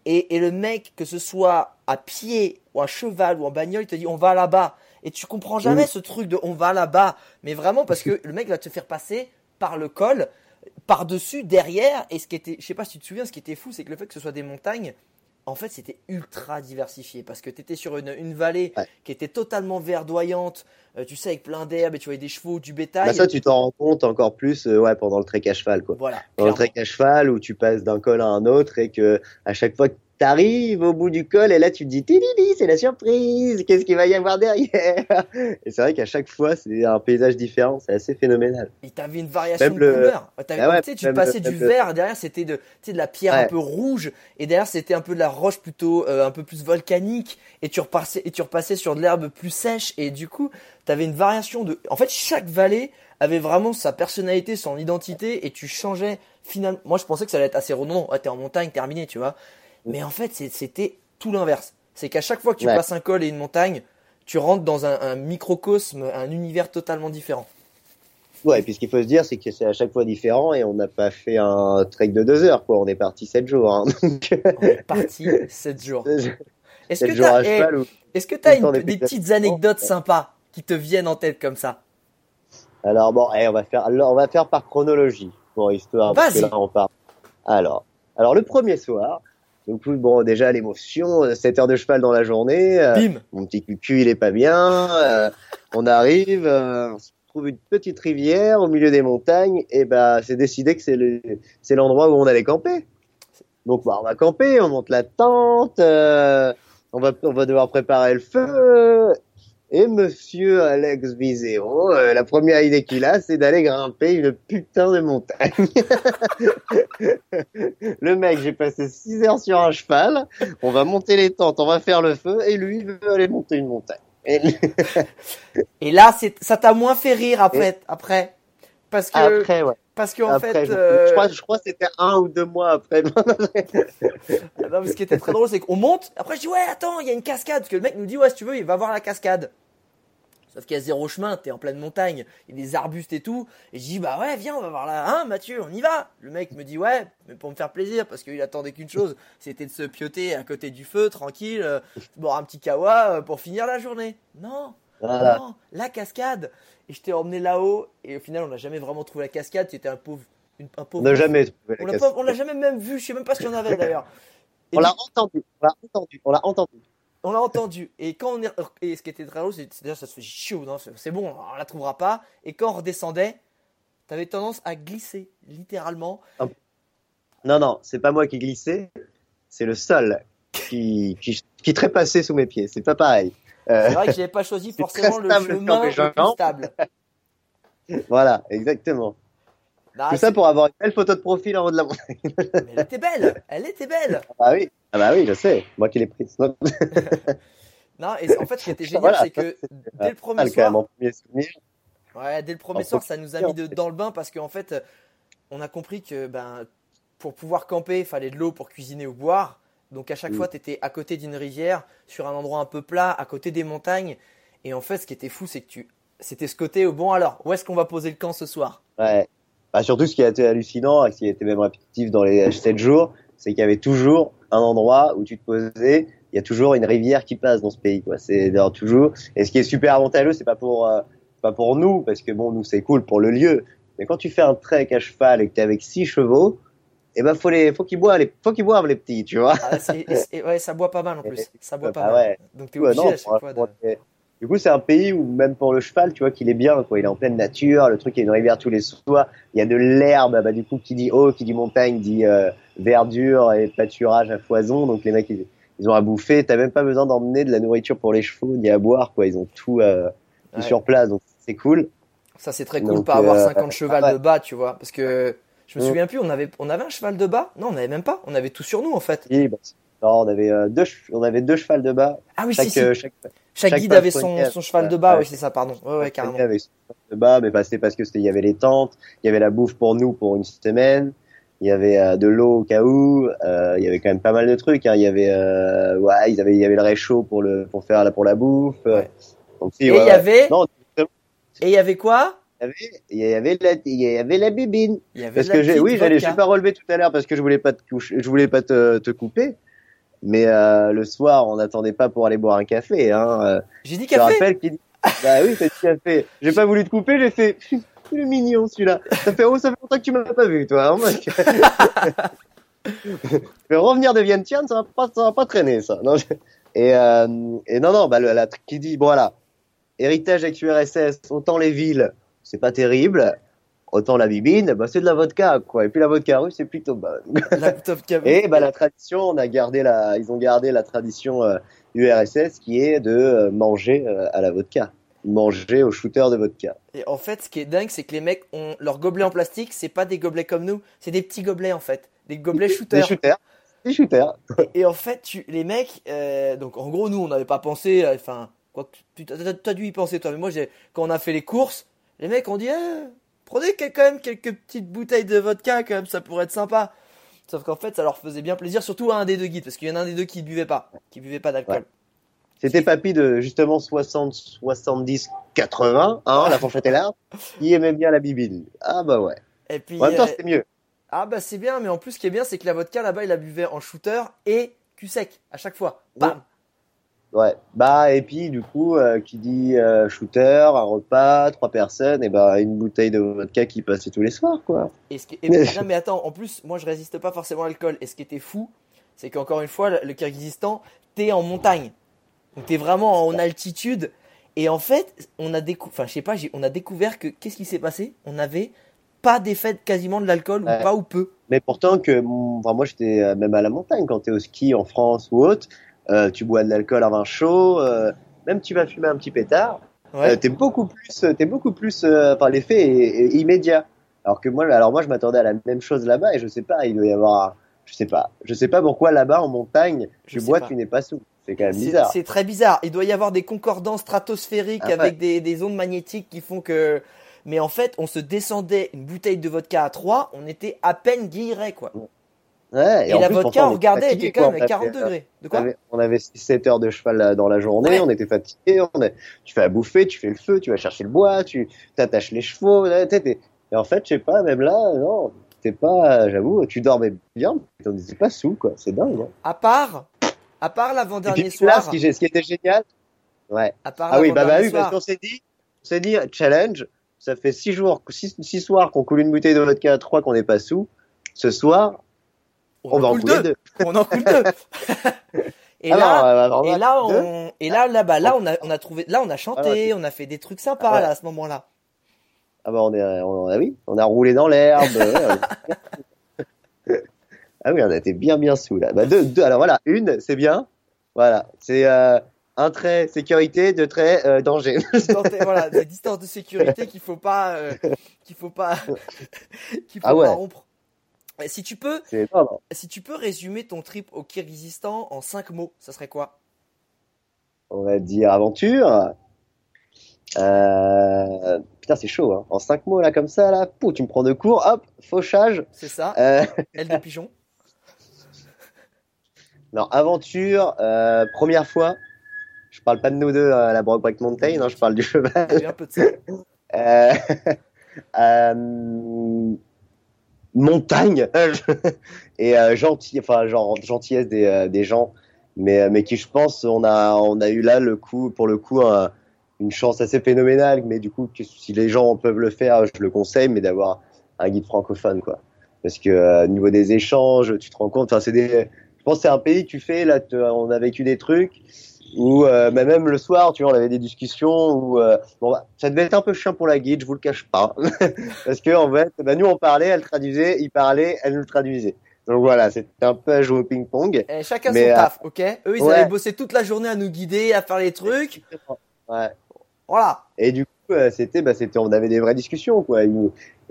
[SPEAKER 1] Et, et le mec, que ce soit à pied ou à cheval ou en bagnole, il te dit on va là-bas. Et tu comprends jamais ce truc de on va là-bas. Mais vraiment parce que le mec va te faire passer par le col, par-dessus, derrière. Et ce qui était, je sais pas si tu te souviens, ce qui était fou, c'est que le fait que ce soit des montagnes, en fait, c'était ultra diversifié parce que tu étais sur une, une vallée
[SPEAKER 4] Ouais.
[SPEAKER 1] qui était totalement verdoyante, euh, tu sais, avec plein d'herbes et tu voyais des chevaux, du bétail.
[SPEAKER 4] Bah, ça, tu t'en rends compte encore plus, euh, ouais, pendant le trek à cheval, quoi.
[SPEAKER 1] Voilà.
[SPEAKER 4] Dans le
[SPEAKER 1] clairement.
[SPEAKER 4] trek à cheval où tu passes d'un col à un autre et que à chaque fois que t'arrives au bout du col et là tu te dis Tididi, c'est la surprise, qu'est-ce qu'il va y avoir derrière? Et c'est vrai qu'à chaque fois c'est un paysage différent, c'est assez phénoménal.
[SPEAKER 1] Et t'avais une variation
[SPEAKER 4] Même
[SPEAKER 1] de
[SPEAKER 4] le-.
[SPEAKER 1] T'avais-
[SPEAKER 4] Ah ouais,
[SPEAKER 1] tu passais
[SPEAKER 4] le-
[SPEAKER 1] du vert, derrière c'était de, tu sais, de la pierre un peu rouge, et derrière c'était un peu de la roche plutôt euh, un peu plus volcanique, et tu repassais, et tu repassais sur de l'herbe plus sèche, et du coup t'avais une variation de. En fait, chaque vallée avait vraiment sa personnalité, son identité, et tu changeais finalement. Moi, je pensais que ça allait être assez redondant. Ouais, t'es en montagne, terminé, tu vois. Mais en fait, c'était tout l'inverse. C'est qu'à chaque fois que tu
[SPEAKER 4] Ouais.
[SPEAKER 1] passes un col et une montagne, tu rentres dans un, un microcosme, un univers totalement différent.
[SPEAKER 4] Ouais, et puis ce qu'il faut se dire c'est que c'est à chaque fois différent et on n'a pas fait un trek de deux heures, quoi. On est parti sept jours. Hein. Donc,
[SPEAKER 1] On est parti 7 jours. Est-ce
[SPEAKER 4] sept
[SPEAKER 1] que
[SPEAKER 4] jours
[SPEAKER 1] t'as
[SPEAKER 4] à
[SPEAKER 1] eh,
[SPEAKER 4] ou-
[SPEAKER 1] est-ce que une-
[SPEAKER 4] des
[SPEAKER 1] petites anecdotes sympas qui te viennent en tête comme ça?
[SPEAKER 4] Alors bon, eh, on va faire, alors, on va faire par chronologie pour histoire. Parce que là, on part. Alors, alors le premier soir. Donc bon, déjà l'émotion, 7 heures de cheval dans la journée. euh, mon petit cucu il est pas bien. euh, on arrive, euh, on se trouve une petite rivière au milieu des montagnes et bah c'est décidé que c'est le c'est l'endroit où on allait camper. Donc bah on va camper, on monte la tente, euh, on va on va devoir préparer le feu. Et Monsieur Alex Vizero, euh, la première idée qu'il a, c'est d'aller grimper une putain de montagne. le mec, j'ai passé 6 heures sur un cheval, on va monter les tentes, on va faire le feu, et lui, il veut aller monter une montagne. Et
[SPEAKER 1] là, c'est ça t'a moins fait rire après, après, parce que
[SPEAKER 4] après, ouais.
[SPEAKER 1] parce qu'en fait,
[SPEAKER 4] je,
[SPEAKER 1] euh,
[SPEAKER 4] je crois, je crois que c'était un ou deux mois après.
[SPEAKER 1] non, mais ce qui était très drôle, c'est qu'on monte. Après, je dis ouais, attends, il y a une cascade, parce que le mec nous dit ouais, si tu veux, il va voir la cascade. Sauf qu'il y a zéro chemin, t'es en pleine montagne, il y a des arbustes et tout. Et je dis bah ouais, viens, on va voir là, hein, Mathieu, on y va. Le mec me dit ouais, mais pour me faire plaisir, parce qu'il attendait qu'une chose, c'était de se pioter à côté du feu, tranquille, euh, boire un petit kawa euh, pour finir la journée. Non,
[SPEAKER 4] Voilà.
[SPEAKER 1] non, la cascade. Et je t'ai emmené là-haut, et au final, on n'a jamais vraiment trouvé la cascade. C'était un pauvre, une, un
[SPEAKER 4] On
[SPEAKER 1] pauvre.
[SPEAKER 4] n'a jamais trouvé
[SPEAKER 1] On
[SPEAKER 4] la cascade.
[SPEAKER 1] pas- on l'a jamais même vu. Je sais même pas si on avait d'ailleurs.
[SPEAKER 4] On l'a
[SPEAKER 1] du-
[SPEAKER 4] entendu, on l'a entendu, on l'a entendu.
[SPEAKER 1] On l'a entendu. Et quand on est, et ce qui était très drôle, c'est déjà ça se fait non, c'est bon, on la trouvera pas. Et quand on redescendait, t'avais tendance à glisser, littéralement.
[SPEAKER 4] Non, non, c'est pas moi qui glissais, c'est le sol qui, qui, qui trépassait sous mes pieds. C'est pas pareil. Euh,
[SPEAKER 1] C'est vrai que j'avais pas choisi forcément le chemin le plus stable.
[SPEAKER 4] voilà, exactement.
[SPEAKER 1] Ah,
[SPEAKER 4] Tout ça pour avoir une belle photo de profil en haut de la montagne.
[SPEAKER 1] mais elle était belle, elle était belle.
[SPEAKER 4] Ah oui, ah bah oui, je sais, moi qui l'ai prise. Non,
[SPEAKER 1] Non, et en fait, ce qui était génial,
[SPEAKER 4] Voilà,
[SPEAKER 1] c'est que
[SPEAKER 4] c'est
[SPEAKER 1] dès le premier
[SPEAKER 4] Ah, même,
[SPEAKER 1] soir,
[SPEAKER 4] en premier souvenir.
[SPEAKER 1] Ouais, dès le premier
[SPEAKER 4] En
[SPEAKER 1] soir, ça nous a mis de- dans le bain parce qu'en fait, on a compris que ben, pour pouvoir camper, il fallait de l'eau pour cuisiner ou boire. Donc à chaque
[SPEAKER 4] Mm.
[SPEAKER 1] fois, tu étais à côté d'une rivière, sur un endroit un peu plat, à côté des montagnes. Et en fait, ce qui était fou, c'est que tu, c'était ce côté, bon alors, où est-ce qu'on va poser le camp ce soir?
[SPEAKER 4] Ouais. Bah, surtout, ce qui a été hallucinant et ce qui a été même répétitif dans les 7 jours, c'est qu'il y avait toujours un endroit où tu te posais. Il y a toujours une rivière qui passe dans ce pays, quoi. C'est d'ailleurs toujours. Et ce qui est super avantageux, c'est pas pour, euh, pas pour nous, parce que bon, nous, c'est cool pour le lieu. Mais quand tu fais un trek à cheval et que t'es avec six chevaux, eh ben, faut les, faut qu'ils boivent les, faut qu'ils boivent les petits, tu vois.
[SPEAKER 1] Ah, et- et- ouais, ça boit pas mal en plus. Ça boit pas
[SPEAKER 4] Ah
[SPEAKER 1] mal.
[SPEAKER 4] ouais.
[SPEAKER 1] Donc t'es
[SPEAKER 4] Ouais,
[SPEAKER 1] obligé
[SPEAKER 4] non,
[SPEAKER 1] à chaque fois de...
[SPEAKER 4] Du coup, c'est un pays où même pour le cheval, tu vois qu'il est bien, quoi. Il est en pleine nature, le truc, il y a une rivière tous les soirs, il y a de l'herbe, bah du coup, qui dit eau, qui dit montagne, dit euh, verdure et pâturage à foison. Donc les mecs, ils, ils ont à bouffer. T'as même pas besoin d'emmener de la nourriture pour les chevaux ni à boire, quoi. Ils ont tout, euh, tout
[SPEAKER 1] Ouais.
[SPEAKER 4] sur place, donc c'est cool.
[SPEAKER 1] Ça, c'est très cool
[SPEAKER 4] Donc,
[SPEAKER 1] pas avoir
[SPEAKER 4] euh,
[SPEAKER 1] 50 cheval
[SPEAKER 4] ouais.
[SPEAKER 1] de bas, tu vois. Parce que je me
[SPEAKER 4] Mm.
[SPEAKER 1] souviens plus, on avait, on avait un cheval de bas? Non, on avait même pas. On avait tout sur nous, en fait.
[SPEAKER 4] Et, bah, non, on avait euh, deux, on avait deux chevals de bas.
[SPEAKER 1] Ah oui,
[SPEAKER 4] chaque,
[SPEAKER 1] si, si.
[SPEAKER 4] euh, chaque,
[SPEAKER 1] Chaque,
[SPEAKER 4] chaque
[SPEAKER 1] guide avait son, son cheval de bas, oui, c'est ça, pardon. Ouais, ouais, carrément.
[SPEAKER 4] avec son cheval de bas, mais bah, c'était parce que il y avait les tentes, il y avait la bouffe pour nous pour une semaine, il y avait euh, de l'eau au cas où, euh, il y avait quand même pas mal de trucs. Hein. Il y avait, euh, ouais, ils avaient, il y avait le réchaud pour le, pour faire la, pour la bouffe. Donc, si,
[SPEAKER 1] Et il y avait,
[SPEAKER 4] Non,
[SPEAKER 1] et il y avait quoi?
[SPEAKER 4] il y avait, avait la, il y avait la bibine.
[SPEAKER 1] Il y avait
[SPEAKER 4] Parce
[SPEAKER 1] la
[SPEAKER 4] que j'ai, oui, j'allais, j'ai pas relevé tout à l'heure parce que je voulais pas te coucher, je voulais pas te, te couper. Mais euh, le soir, on n'attendait pas pour aller boire un café. Hein. Euh,
[SPEAKER 1] J'ai dit
[SPEAKER 4] Je te
[SPEAKER 1] café.
[SPEAKER 4] rappelle qu'il dit, bah oui, t'as dit café. J'ai pas voulu te couper, j'ai fait, le mignon celui-là. Ça fait, oh, ça fait longtemps que tu m'as pas vu, toi. Hein, je vais revenir de Vientiane, ça va pas, ça va pas traîner, ça. Non, je- et, euh, et non, non, bah, le, la, qui dit, bon, voilà. Héritage avec URSS, autant les villes, c'est pas terrible. Autant la bibine, bah, c'est de la vodka, quoi. Et puis la vodka russe, c'est plutôt bonne. Et bah la tradition, on a gardé la, ils ont gardé la tradition euh, URSS qui est de euh, manger euh, à la vodka, manger au shooter de vodka.
[SPEAKER 1] Et en fait, ce qui est dingue, c'est que les mecs ont leurs gobelets en plastique, c'est pas des gobelets comme nous, c'est des petits gobelets en fait, des gobelets
[SPEAKER 4] Des
[SPEAKER 1] shooters.
[SPEAKER 4] des shooters.
[SPEAKER 1] Et en fait, tu, les mecs, euh, donc en gros, nous, on n'avait pas pensé, euh, enfin, quoi que tu t'as dû y penser toi, mais moi, quand on a fait les courses, les mecs ont dit, eh, prenez quand même quelques petites bouteilles de vodka, quand même, ça pourrait être sympa. Sauf qu'en fait, ça leur faisait bien plaisir, surtout à un des deux guides, parce qu'il y en a un des deux qui buvait pas, qui buvait pas d'alcool.
[SPEAKER 4] Ouais. C'était papy de justement 60, 70, 80, hein, la fourchette est là, qui aimait bien la bibine. Ah bah ouais.
[SPEAKER 1] Et puis,
[SPEAKER 4] En même temps,
[SPEAKER 1] euh,
[SPEAKER 4] c'était mieux.
[SPEAKER 1] ah bah c'est bien, mais en plus, ce qui est bien, c'est que la vodka là-bas, il la buvait en shooter et cul sec à chaque fois. Bam.
[SPEAKER 4] Ouais. Bah et puis du coup, euh, qui dit euh, shooter, un repas, trois personnes, et bah une bouteille de vodka qui passait tous les soirs, quoi.
[SPEAKER 1] Et ce qui... et- non mais attends, en plus, moi je résiste pas forcément à l'alcool. Et ce qui était fou, c'est qu'encore une fois, le Kyrgyzstan, t'es en montagne. Donc t'es vraiment en altitude. Et en fait, on a décou... enfin, je sais pas, on a découvert que qu'est-ce qui s'est passé? On avait pas d'effet de- quasiment de l'alcool
[SPEAKER 4] Ouais.
[SPEAKER 1] ou pas ou peu.
[SPEAKER 4] Mais pourtant que, enfin, moi j'étais euh, même à la montagne quand t'es au ski en France ou autre, euh, tu bois de l'alcool à vin chaud, euh, même tu vas fumer un petit pétard,
[SPEAKER 1] Ouais.
[SPEAKER 4] euh, t'es beaucoup plus, t'es beaucoup plus, euh, enfin l'effet immédiat. Alors que moi, alors moi je m'attendais à la même chose là-bas et je sais pas, il doit y avoir, je sais pas, je sais pas pourquoi là-bas en montagne,
[SPEAKER 1] Je
[SPEAKER 4] tu
[SPEAKER 1] sais
[SPEAKER 4] bois, tu n'es pas sous. C'est quand même bizarre.
[SPEAKER 1] C'est très bizarre. Il doit y avoir des concordances stratosphériques
[SPEAKER 4] Ah ouais.
[SPEAKER 1] avec des, des ondes magnétiques qui font que. Mais en fait, on se descendait une bouteille de vodka à 3, on était à peine guillerés, quoi.
[SPEAKER 4] Ouais,
[SPEAKER 1] Et,
[SPEAKER 4] en
[SPEAKER 1] la
[SPEAKER 4] plus,
[SPEAKER 1] vodka, on regardait, elle était quand même à
[SPEAKER 4] On
[SPEAKER 1] 40
[SPEAKER 4] avait-
[SPEAKER 1] degrés. De
[SPEAKER 4] On
[SPEAKER 1] quoi
[SPEAKER 4] avait, on avait 7 heures de cheval dans la journée,
[SPEAKER 1] Ouais.
[SPEAKER 4] on était fatigué, on a- tu fais à bouffer, tu fais le feu, tu vas chercher le bois, tu t'attaches les chevaux, t'es- t'es- et en fait, je sais pas, même là, non, t'es pas, j'avoue, tu dormais bien, n'était pas sous, quoi, c'est dingue. Hein.
[SPEAKER 1] À part, à part l'avant-dernier
[SPEAKER 4] là,
[SPEAKER 1] soir,
[SPEAKER 4] ce qui, ce qui était génial, ouais.
[SPEAKER 1] à part
[SPEAKER 4] Ah oui, bah, bah oui, parce qu'on s'est dit, on s'est dit, challenge, ça fait 6 jours, 6 six soirs qu'on coule une bouteille de vodka à 3 qu'on n'est pas sous, ce soir, on, va en
[SPEAKER 1] coule deux.
[SPEAKER 4] deux.
[SPEAKER 1] On en coule deux. et
[SPEAKER 4] Ah
[SPEAKER 1] là,
[SPEAKER 4] non, on
[SPEAKER 1] et là, on, et là, là, bas là, on a, on a trouvé, là, on a chanté,
[SPEAKER 4] Ah
[SPEAKER 1] on a fait des trucs sympas,
[SPEAKER 4] Ah ouais.
[SPEAKER 1] là, à ce moment-là.
[SPEAKER 4] Ah bah on est, on, ah oui, on a roulé dans l'herbe. ouais, on- ah oui, on a été bien bien sous là. Bah deux, deux. Alors voilà, une, c'est bien. Voilà, c'est euh, un trait sécurité, deux traits euh, danger.
[SPEAKER 1] Voilà, des distances de sécurité qu'il faut pas, euh, qu'il faut pas, qu'il faut
[SPEAKER 4] Ah ouais.
[SPEAKER 1] pas rompre. Et Si tu peux,
[SPEAKER 4] énorme.
[SPEAKER 1] si tu peux résumer ton trip au Kyrgyzstan en cinq mots, ça serait quoi?
[SPEAKER 4] On va dire aventure. Euh... Putain, c'est chaud. Hein. En cinq mots là comme ça là, pou, tu me prends de court. Hop, fauchage.
[SPEAKER 1] C'est ça,
[SPEAKER 4] Euh...
[SPEAKER 1] aile de pigeon.
[SPEAKER 4] Non, aventure. Euh... Première fois. Je parle pas de nous deux à la Brokeback Mountain. Hein, je parle du cheval.
[SPEAKER 1] J'ai un peu de ça.
[SPEAKER 4] Montagne. Et euh, gentil, enfin genre gentillesse des, euh, des gens, mais euh, mais qui je pense on a on a eu là le coup pour le coup un- une chance assez phénoménale, mais du coup si les gens peuvent le faire, je le conseille, mais d'avoir un guide francophone quoi, parce que au niveau des échanges, tu te rends compte, enfin c'est des, je pense c'est un pays tu fais là, on a vécu des trucs. Ou euh, bah, même le soir, tu vois, on avait des discussions où euh, bon, bah, ça devait être un peu chiant pour la guide, je vous le cache pas, parce que en fait, bah, nous on parlait, elle traduisait, il parlait, elle nous traduisait. Donc voilà, c'était un peu à jouer au ping-pong.
[SPEAKER 1] Et chacun
[SPEAKER 4] Mais,
[SPEAKER 1] son taf, ok? Eux, ils
[SPEAKER 4] ouais.
[SPEAKER 1] avaient bossé toute la journée à nous guider, à faire les trucs.
[SPEAKER 4] Ouais.
[SPEAKER 1] Voilà.
[SPEAKER 4] Et du coup, euh, c'était, bah, c'était, on avait des vraies discussions, quoi.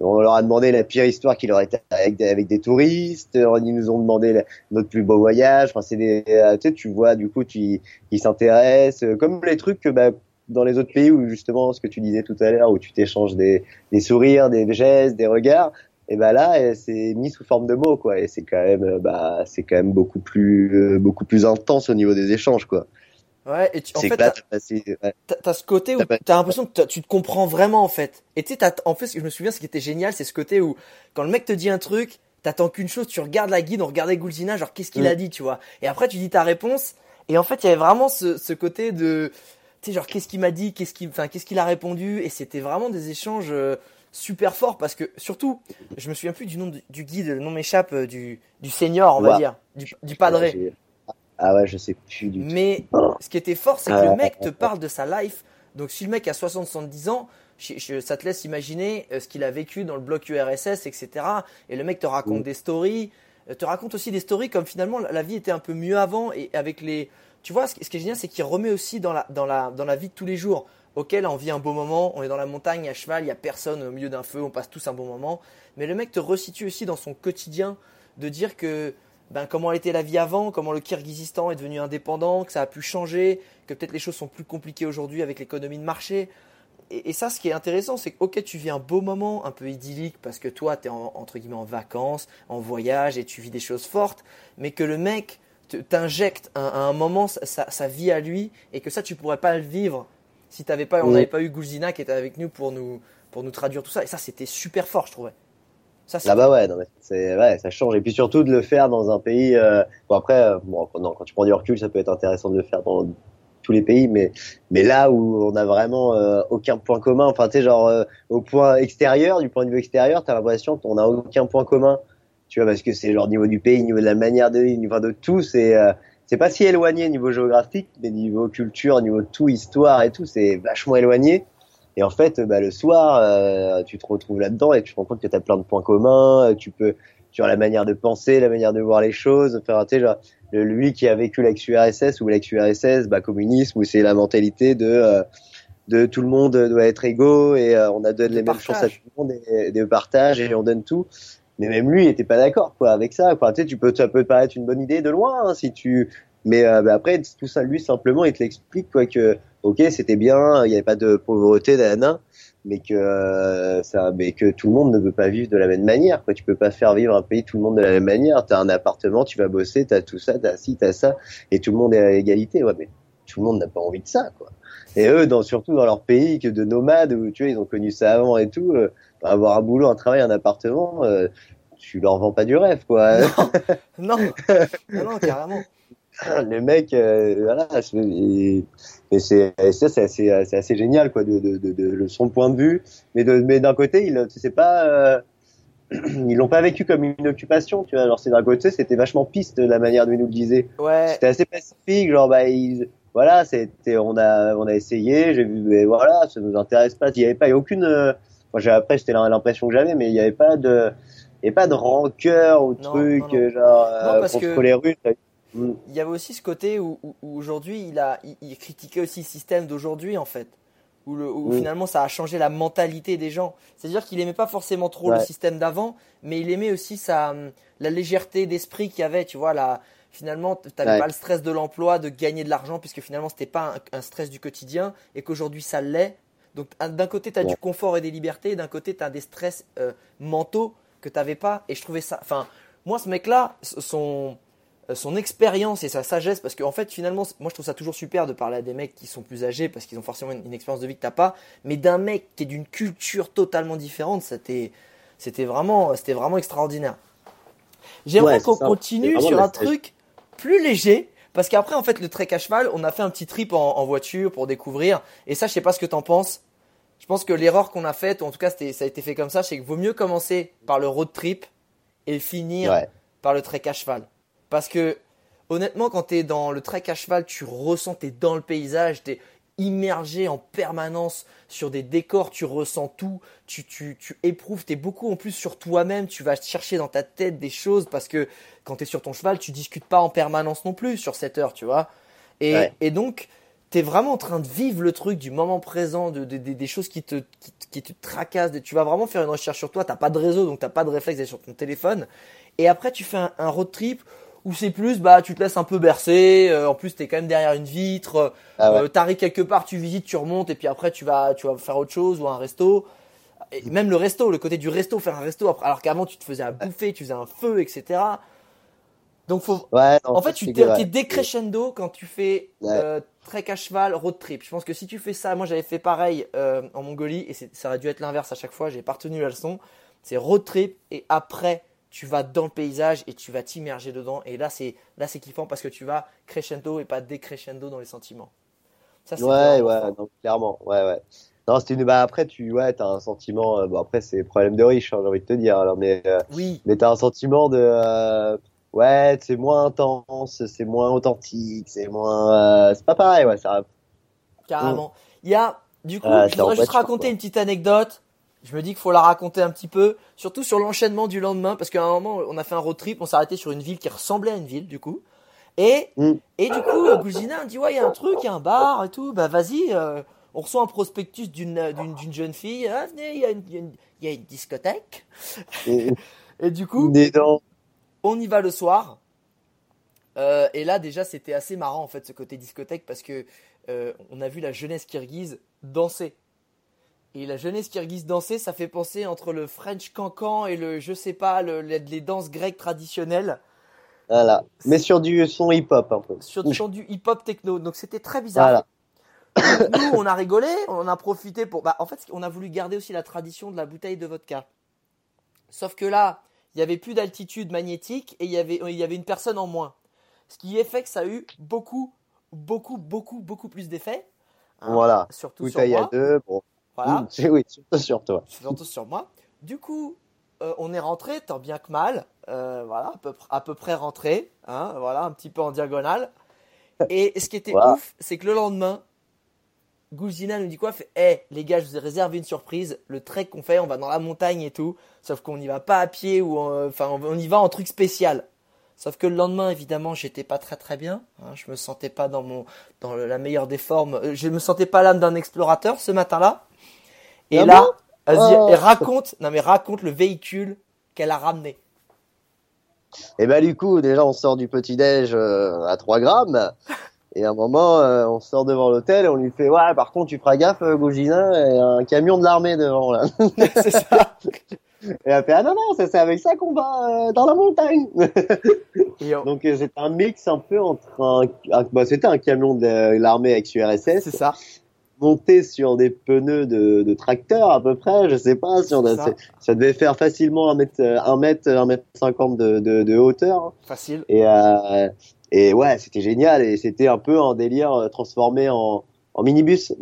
[SPEAKER 4] On leur a demandé la pire histoire qui leur était avec des, avec des touristes. Ils nous ont demandé notre plus beau voyage. Enfin, c'est des, euh, tu vois, du coup, tu, ils s'intéressent, euh, comme les trucs que, bah, dans les autres pays où justement, ce que tu disais tout à l'heure, où tu t'échanges des, des sourires, des gestes, des regards. Et bah là, euh, c'est mis sous forme de mots, quoi. Et c'est quand même, euh, bah, c'est quand même beaucoup plus, euh, beaucoup plus intense au niveau des échanges, quoi.
[SPEAKER 1] Ouais, et tu, en fait, t'as-
[SPEAKER 4] ouais.
[SPEAKER 1] ce côté où
[SPEAKER 4] T'as
[SPEAKER 1] l'impression que tu te comprends vraiment en fait. Et tu sais, t'as- en fait, ce que je me souviens, ce qui était génial, c'est ce côté où quand le mec te dit un truc, t'attends qu'une chose, tu regardes la guide, on regardait Goulzina, genre qu'est-ce qu'il
[SPEAKER 4] Mm.
[SPEAKER 1] a dit, tu vois. Et après, tu dis ta réponse. Et en fait, il y avait vraiment ce, ce côté de, tu sais, genre qu'est-ce qu'il m'a dit, qu'est-ce qu'il, enfin, qu'est-ce qu'il a répondu. Et c'était vraiment des échanges euh, super forts parce que surtout, je me souviens plus du nom du, du guide, le nom m'échappe, euh, du, du senior, on va dire, du, du padré.
[SPEAKER 4] Ah ouais, je sais plus du tout.
[SPEAKER 1] Mais ce qui était fort, c'est que le mec
[SPEAKER 4] ah,
[SPEAKER 1] te
[SPEAKER 4] ah.
[SPEAKER 1] parle de sa life. Donc si le mec a 60-70 ans, ça te laisse imaginer euh, ce qu'il a vécu dans le bloc URSS, etc. Et le mec te raconte
[SPEAKER 4] Mm.
[SPEAKER 1] des stories, euh, te raconte aussi des stories comme finalement la vie était un peu mieux avant et avec les... Tu vois, ce qui ce qui est génial, c'est qu'il remet aussi dans la, dans, la, dans la vie de tous les jours. Ok, là on vit un beau moment, on est dans la montagne à cheval, il n'y a personne au milieu d'un feu, on passe tous un bon moment. Mais le mec te resitue aussi dans son quotidien de dire que ben, comment était la vie avant, comment le Kirghizistan est devenu indépendant, que ça a pu changer, que peut-être les choses sont plus compliquées aujourd'hui avec l'économie de marché. Et, et ça, ce qui est intéressant, c'est que ok, tu vis un beau moment, un peu idyllique, parce que toi, tu es en, entre guillemets en vacances, en voyage, et tu vis des choses fortes, mais que le mec te- t'injecte à un moment sa, vie à lui, et que ça, tu pourrais pas le vivre si t'avais pas, on n'avait pas eu Goulzina qui était avec nous pour nous, pour nous traduire tout ça. Et ça, c'était super fort, je trouvais. Ça,
[SPEAKER 4] Ah bah ouais, non, mais c'est ouais, ça change. Et puis surtout de le faire dans un pays. euh, Bon après, euh, bon, non, quand tu prends du recul, ça peut être intéressant de le faire dans tous les pays, mais mais là où on a vraiment euh, aucun point commun. Enfin, tu sais, genre euh, au point extérieur, du point de vue extérieur, t'as l'impression qu'on a aucun point commun. Tu vois, parce que c'est genre niveau du pays, niveau de la manière de vivre, niveau de tout, c'est euh, c'est pas si éloigné niveau géographique, mais niveau culture, niveau tout, histoire et tout, c'est vachement éloigné. Et en fait, bah, le soir, euh, tu te retrouves là-dedans et tu te rends compte que tu as plein de points communs. euh, Tu peux, sur la manière de penser, la manière de voir les choses. Enfin, tu sais, genre, lui qui a vécu l'ex-URSS ou l'ex-URSS, bah, communisme, où c'est la mentalité de, euh, de tout le monde doit être égaux et euh, on a donne les mêmes chances à tout le monde et, de partage et on donne tout. Mais même lui, il était pas d'accord quoi avec ça. Quoi. Tu sais, tu peux, ça peut paraître une bonne idée de loin hein, si tu, mais euh, bah, après tout ça, lui simplement, il te l'explique quoi que, ok, c'était bien, il n'y avait pas de pauvreté, mais que euh, ça, mais que tout le monde ne peut pas vivre de la même manière. Quoi. Tu peux pas faire vivre un pays tout le monde de la même manière. T'as un appartement, tu vas bosser, t'as tout ça, t'as ci, t'as ça, et tout le monde est à égalité. Ouais, mais tout le monde n'a pas envie de ça, quoi. Et eux, dans, surtout dans leur pays, que de nomades, où tu vois, ils ont connu ça avant et tout, euh, avoir un boulot, un travail, un appartement, euh, tu leur vends pas du rêve, quoi.
[SPEAKER 1] Non, non, non, carrément.
[SPEAKER 4] les mecs, euh, voilà, c'est- et, et c'est et ça, c'est assez, assez génial, quoi, de, de, de, de son point de vue. Mais de, mais d'un côté, il, c'est pas, euh, ils l'ont pas vécu comme une occupation, tu vois. Alors c'est d'un côté, c'était vachement piste la manière dont ils nous le disaient.
[SPEAKER 1] Ouais,
[SPEAKER 4] C'était assez pacifique, genre bah ils, voilà, c'était, on a, on a essayé, j'ai vu, mais voilà, ça nous intéresse pas. Il y avait pas, y a aucune, euh, moi j'ai après c'était l'impression que j'avais, mais il y avait pas de, avait pas de rancœur ou de
[SPEAKER 1] Non,
[SPEAKER 4] truc
[SPEAKER 1] non, non.
[SPEAKER 4] genre euh,
[SPEAKER 1] parce
[SPEAKER 4] contre
[SPEAKER 1] que-
[SPEAKER 4] les Russes. Mm.
[SPEAKER 1] il y avait aussi ce côté où, où- où aujourd'hui il a il, il critiquait aussi le système d'aujourd'hui en fait où, le, où
[SPEAKER 4] Mm.
[SPEAKER 1] finalement ça a changé la mentalité des gens c'est à dire qu'il aimait pas forcément trop le système d'avant mais il aimait aussi sa la légèreté d'esprit qu'il y avait tu vois la finalement t'avais
[SPEAKER 4] Ouais.
[SPEAKER 1] pas le stress de l'emploi de gagner de l'argent puisque finalement c'était pas un, un stress du quotidien et qu'aujourd'hui ça l'est donc un- d'un côté tu as du confort et des libertés d'un côté tu as des stress euh, mentaux que t'avais pas et je trouvais ça enfin moi ce mec là son son expérience et sa sagesse, parce qu'en fait, finalement, moi je trouve ça toujours super de parler à des mecs qui sont plus âgés parce qu'ils ont forcément une, une expérience de vie que t'as pas, mais d'un mec qui est d'une culture totalement différente, c'était, vraiment, vraiment extraordinaire. J'aimerais
[SPEAKER 4] Ouais,
[SPEAKER 1] qu'on continue sur un truc plus léger, parce qu'après, en fait, le trek à cheval, on a fait un petit trip en, en voiture pour découvrir, et ça, je sais pas ce que t'en penses. Je pense que l'erreur qu'on a faite, en tout cas, ça a été fait comme ça, c'est qu'il vaut mieux commencer par le road trip et finir
[SPEAKER 4] Ouais.
[SPEAKER 1] par le trek à cheval. Parce que honnêtement, quand t'es dans le trek à cheval, tu ressens, t'es dans le paysage, t'es immergé en permanence sur des décors, tu ressens tout, tu, tu, tu éprouves, t'es beaucoup en plus sur toi-même, tu vas chercher dans ta tête des choses parce que quand t'es sur ton cheval, tu discutes pas en permanence non plus sur cette heure, tu vois. Et,
[SPEAKER 4] Ouais.
[SPEAKER 1] et donc, t'es vraiment en train de vivre le truc du moment présent, de, de- de- des choses qui te, qui, qui te tracassent, de- tu vas vraiment faire une recherche sur toi, t'as pas de réseau, donc t'as pas de réflexe sur ton téléphone. Et après, tu fais un, un road trip où c'est plus, bah, tu te laisses un peu bercer, euh, en plus t'es quand même derrière une vitre,
[SPEAKER 4] Ah ouais.
[SPEAKER 1] euh, t'arrives quelque part, tu visites, tu remontes, et puis après tu vas, tu vas faire autre chose ou un resto. Et même le resto, le côté du resto, faire un resto, après, alors qu'avant tu te faisais à bouffer, tu faisais un feu, etc. Donc faut,
[SPEAKER 4] Ouais, non,
[SPEAKER 1] en fait, tu t'es t'es décrescendo quand tu fais
[SPEAKER 4] Ouais.
[SPEAKER 1] euh, trek à cheval, road trip. Je pense que si tu fais ça, moi j'avais fait pareil euh, en Mongolie et ça aurait dû être l'inverse à chaque fois. J'ai pas retenu la leçon. C'est road trip et après tu vas dans le paysage et tu vas t'immerger dedans. Et là c'est là c'est kiffant parce que tu vas crescendo et pas décrescendo dans les sentiments. Ça, c'est
[SPEAKER 4] Ouais, ouais, non, clairement, ouais, ouais. Non, c'est une, bah après, tu, ouais, t'as un sentiment, euh, bon, après, c'est problème de riche, hein, j'ai envie de te dire, alors, mais, euh,
[SPEAKER 1] Oui,
[SPEAKER 4] mais t'as un sentiment de, euh, ouais, c'est moins intense, c'est moins authentique, c'est moins, euh, c'est pas pareil, ouais, ça,
[SPEAKER 1] carrément. Il y a du coup, je voudrais juste raconter
[SPEAKER 4] quoi.
[SPEAKER 1] une petite anecdote. Je me dis qu'il faut la raconter un petit peu, surtout sur l'enchaînement du lendemain, parce qu'à un moment, on a fait un road trip, on s'est arrêté sur une ville qui ressemblait à une ville, du coup. Et,
[SPEAKER 4] Mm.
[SPEAKER 1] et du coup, euh, Gouzina me dit, ouais, il y a un truc, il y a un bar et tout, bah vas-y, euh, on reçoit un prospectus d'une euh, d'une jeune fille, ah, venez, il y, a une- y a une- il y a une discothèque.
[SPEAKER 4] et,
[SPEAKER 1] Et du coup, on y va le soir. Euh, et là, déjà, c'était assez marrant, en fait, ce côté discothèque, parce que euh, on a vu la jeunesse kirghize danser. Et la jeunesse kirghize danser, ça fait penser entre le French cancan et le, je sais pas, le- les, danses grecques traditionnelles,
[SPEAKER 4] voilà. Mais sur du son hip-hop, un peu.
[SPEAKER 1] sur, sur du hip-hop techno. Donc c'était très bizarre.
[SPEAKER 4] Voilà.
[SPEAKER 1] Donc, nous, on a rigolé, on a profité pour. Bah, en fait, on a voulu garder aussi la tradition de la bouteille de vodka. Sauf que là, il y avait plus d'altitude magnétique et il y avait, il y avait une personne en moins. Ce qui est fait que ça a eu beaucoup, beaucoup, beaucoup, beaucoup plus d'effet. Hein,
[SPEAKER 4] Voilà.
[SPEAKER 1] Surtout sur
[SPEAKER 4] Bouteille à deux, bon.
[SPEAKER 1] Voilà.
[SPEAKER 4] Mm, oui, surtout sur toi.
[SPEAKER 1] surtout sur moi. Du coup, euh, on est rentré, tant bien que mal, euh, voilà, à peu, à peu près rentré, hein, voilà, un petit peu en diagonale. Et ce qui était
[SPEAKER 4] Voilà.
[SPEAKER 1] ouf, c'est que le lendemain, Gouzina nous dit quoi Fait, hé les gars, je vous ai réservé une surprise. Le trek qu'on fait, on va dans la montagne et tout. Sauf qu'on n'y va pas à pied ou, en- enfin, on, on y va en truc spécial. Sauf que le lendemain, évidemment, j'étais pas très très bien. hein, je me sentais pas dans mon, dans la meilleure des formes. Euh, Je me sentais pas l'âme d'un explorateur ce matin-là. Et
[SPEAKER 4] Ah
[SPEAKER 1] là,
[SPEAKER 4] bon?
[SPEAKER 1] vas-y,
[SPEAKER 4] Oh.
[SPEAKER 1] et raconte, non mais raconte le véhicule qu'elle a ramené.
[SPEAKER 4] Et ben du coup, déjà on sort du petit déj euh, à 3 grammes. Et à un moment, euh, on sort devant l'hôtel et on lui fait ouais, par contre tu feras gaffe, euh, y a un camion de l'armée devant là.
[SPEAKER 1] c'est ça.
[SPEAKER 4] Et elle fait ah non non, ça, c'est avec ça qu'on va euh, dans la montagne. Donc euh, c'est un mix un peu entre un, un- bah, c'était un camion de l'armée avec URSS
[SPEAKER 1] c'est ça.
[SPEAKER 4] monté sur des pneus de, de tracteur à peu près, je sais pas, si on a-
[SPEAKER 1] C'est ça.
[SPEAKER 4] ça devait faire facilement un mètre, euh, un mètre, un mètre cinquante de, de, de hauteur. hein.
[SPEAKER 1] Facile.
[SPEAKER 4] Et, euh, et ouais, c'était génial et c'était un peu un délire euh, transformé en, en minibus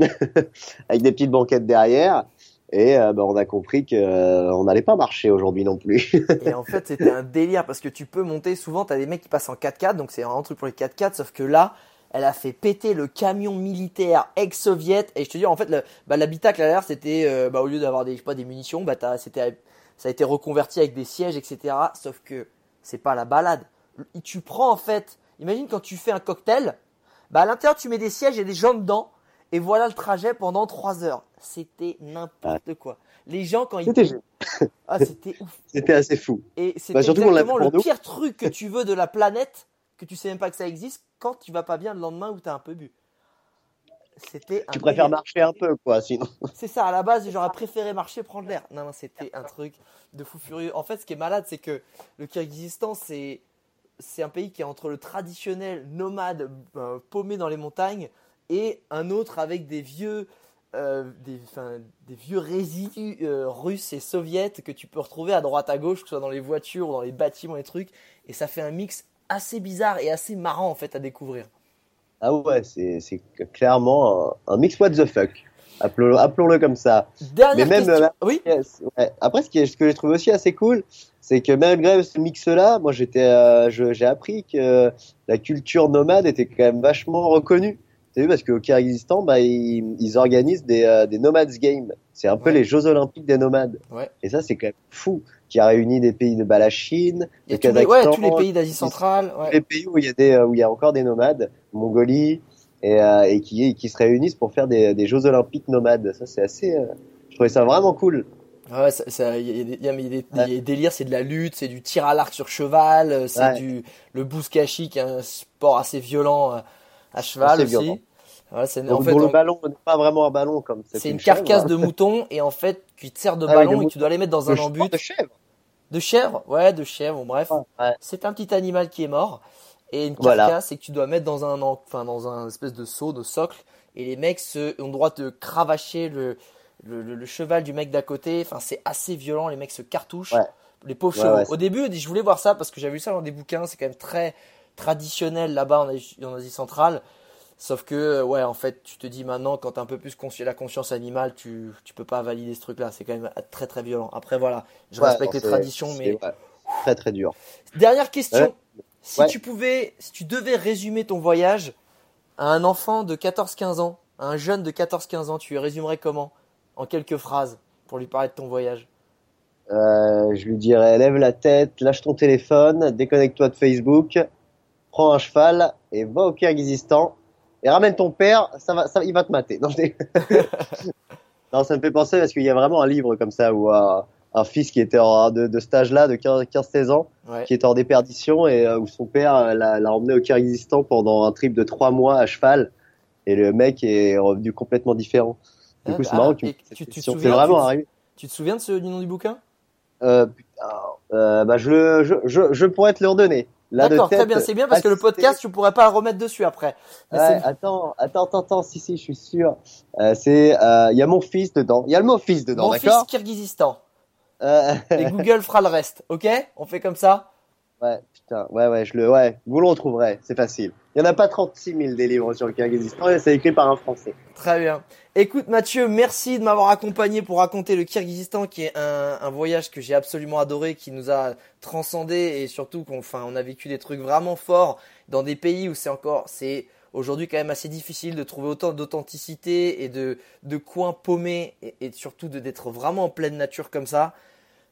[SPEAKER 4] avec des petites banquettes derrière. Et euh, bah, on a compris que euh, n'allait pas marcher aujourd'hui non plus.
[SPEAKER 1] Et en fait, c'était un délire parce que tu peux monter. Souvent, t'as des mecs qui passent en 4x4, donc c'est un truc pour les 4x4. Sauf que là, elle a fait péter le camion militaire ex-soviet. Et je te dis, en fait, bah, l'habitacle à l'air, c'était euh, bah, au lieu d'avoir des, pas, des munitions, bah, c'était, ça a été reconverti avec des sièges, etc. Sauf que c'est pas la balade. Tu prends en fait, imagine quand tu fais un cocktail, bah, à l'intérieur, tu mets des sièges et des gens dedans. Et voilà le trajet pendant 3 heures. C'était n'importe quoi. Les gens, quand ils.
[SPEAKER 4] C'était.
[SPEAKER 1] Ah, c'était ouf.
[SPEAKER 4] C'était assez fou.
[SPEAKER 1] Et c'est
[SPEAKER 4] Bah, surtout qu'on l'a
[SPEAKER 1] exactement le
[SPEAKER 4] nous.
[SPEAKER 1] pire truc que tu veux de la planète, que tu sais même pas que ça existe, quand tu vas pas bien le lendemain ou t'as un peu bu. C'était un
[SPEAKER 4] Tu préfères
[SPEAKER 1] délire.
[SPEAKER 4] marcher un peu quoi, sinon.
[SPEAKER 1] C'est ça, à la base, j'aurais préféré marcher, prendre l'air. Non, non, c'était un truc de fou furieux. En fait, ce qui est malade, c'est que le Kyrgyzstan, c'est c'est un pays qui est entre le traditionnel nomade euh, paumé dans les montagnes et un autre avec des vieux euh, des, vieux résidus euh, russes et soviètes que tu peux retrouver à droite à gauche, que ce soit dans les voitures ou dans les bâtiments et trucs. Et ça fait un mix assez bizarre et assez marrant en fait à découvrir.
[SPEAKER 4] Ah ouais, c'est clairement un, un mix what the fuck. Appelons-le comme ça.
[SPEAKER 1] Dernière
[SPEAKER 4] Mais même,
[SPEAKER 1] question.
[SPEAKER 4] euh,
[SPEAKER 1] Oui.
[SPEAKER 4] Yes, ouais. Après, ce, qui est, ce que je trouve aussi assez cool, c'est que malgré ce mix-là, moi j'étais, euh, j'ai appris que la culture nomade était quand même vachement reconnue. T'as vu parce qu'au Kyrgyzstan, bah ils, ils organisent des, euh, des Nomads Games. C'est un peu
[SPEAKER 1] Ouais.
[SPEAKER 4] les Jeux Olympiques des nomades.
[SPEAKER 1] Ouais.
[SPEAKER 4] Et ça c'est quand même fou, qui a réuni des pays de bah, la Chine, le
[SPEAKER 1] tous les, ouais,
[SPEAKER 4] Kazakhstan,
[SPEAKER 1] tous les pays d'Asie centrale. Ouais.
[SPEAKER 4] les pays où il y a des, euh, où il y a encore des nomades, Mongolie, et, euh, et qui, qui se réunissent pour faire des, des Jeux Olympiques nomades. Ça c'est assez, euh, je trouvais ça vraiment cool.
[SPEAKER 1] Ouais, ça, y a, des- y a- y a délires, c'est de la lutte, c'est du tir à l'arc sur cheval, c'est du le bouskashi qui est un sport assez violent à cheval aussi.
[SPEAKER 4] Donc,
[SPEAKER 1] en fait
[SPEAKER 4] pour le
[SPEAKER 1] on-
[SPEAKER 4] ballon, n'est pas vraiment un ballon comme
[SPEAKER 1] c'est une,
[SPEAKER 4] chèvre,
[SPEAKER 1] carcasse
[SPEAKER 4] hein.
[SPEAKER 1] de mouton et en fait qui te sert de
[SPEAKER 4] Ah
[SPEAKER 1] ballon et tu dois les mettre dans
[SPEAKER 4] Le
[SPEAKER 1] un embut
[SPEAKER 4] de chèvre.
[SPEAKER 1] de chèvre, ouais, de chèvre, bon, bref.
[SPEAKER 4] Ouais.
[SPEAKER 1] C'est un petit animal qui est mort et une
[SPEAKER 4] Voilà.
[SPEAKER 1] carcasse et que tu dois mettre dans un en- enfin dans un espèce de seau de socle et les mecs se, ont le droit de cravacher le le, le- le cheval du mec d'à côté. Enfin c'est assez violent, les mecs se cartouchent.
[SPEAKER 4] Ouais.
[SPEAKER 1] Les pauvres chevaux. Au début, je voulais voir ça parce que j'avais vu ça dans des bouquins. C'est quand même très traditionnel là-bas en Asie, en Asie centrale. Sauf que, ouais, en fait, tu te dis maintenant, quand t'as un peu plus consci- la conscience animale, tu, tu peux pas valider ce truc-là. C'est quand même très très violent. Après, voilà, je
[SPEAKER 4] Ouais,
[SPEAKER 1] respecte les traditions, mais
[SPEAKER 4] ouais, très très dur.
[SPEAKER 1] Dernière question.
[SPEAKER 4] Ouais.
[SPEAKER 1] Si tu pouvais, si tu devais résumer ton voyage à un enfant de 14-15 ans, à un jeune de 14-15 ans, tu le résumerais comment? En quelques phrases pour lui parler de ton voyage.
[SPEAKER 4] Euh, je lui dirais lève la tête, lâche ton téléphone, déconnecte-toi de Facebook, prends un cheval et va au Kyrgyzstan et ramène ton père, ça va, ça, il va te mater. Non, je dé- non, ça me fait penser parce qu'il y a vraiment un livre comme ça où un, un fils qui était en, de, de cet âge-là, de 15-16 ans,
[SPEAKER 1] Ouais.
[SPEAKER 4] qui était en déperdition et euh, où son père euh, l'a emmené au Kyrgyzstan pendant un trip de trois mois à cheval et le mec est revenu complètement différent. Du coup, c'est
[SPEAKER 1] Ah,
[SPEAKER 4] marrant que tu
[SPEAKER 1] te souviens,
[SPEAKER 4] vraiment
[SPEAKER 1] tu. Tu te souviens de ce, du nom du bouquin?
[SPEAKER 4] Euh, putain, euh, bah je, je, je pourrais te le redonner.
[SPEAKER 1] D'accord, très bien, c'est bien parce que le podcast, tu pourrais pas le remettre dessus après.
[SPEAKER 4] Ouais, attends, attends, attends, si, si, je suis sûr. Euh, c'est, il y a mon fils dedans. Il y a le mot fils dedans,
[SPEAKER 1] Mon fils
[SPEAKER 4] d'accord
[SPEAKER 1] Kyrgyzstan.
[SPEAKER 4] euh,
[SPEAKER 1] Et Google fera le reste, ok? On fait comme ça?
[SPEAKER 4] Ouais, ouais, ouais, je le, ouais, vous le retrouverez, c'est facile. Il y en a pas 36 000 des livres sur le Kyrgyzstan c'est écrit par un Français.
[SPEAKER 1] Très bien. Écoute Mathieu, merci de m'avoir accompagné pour raconter le Kyrgyzstan qui est un, voyage que j'ai absolument adoré, qui nous a transcendé et surtout qu'on on a vécu des trucs vraiment forts dans des pays où c'est encore c'est aujourd'hui quand même assez difficile de trouver autant d'authenticité et de, de coins paumés et, et surtout d'être vraiment en pleine nature comme ça.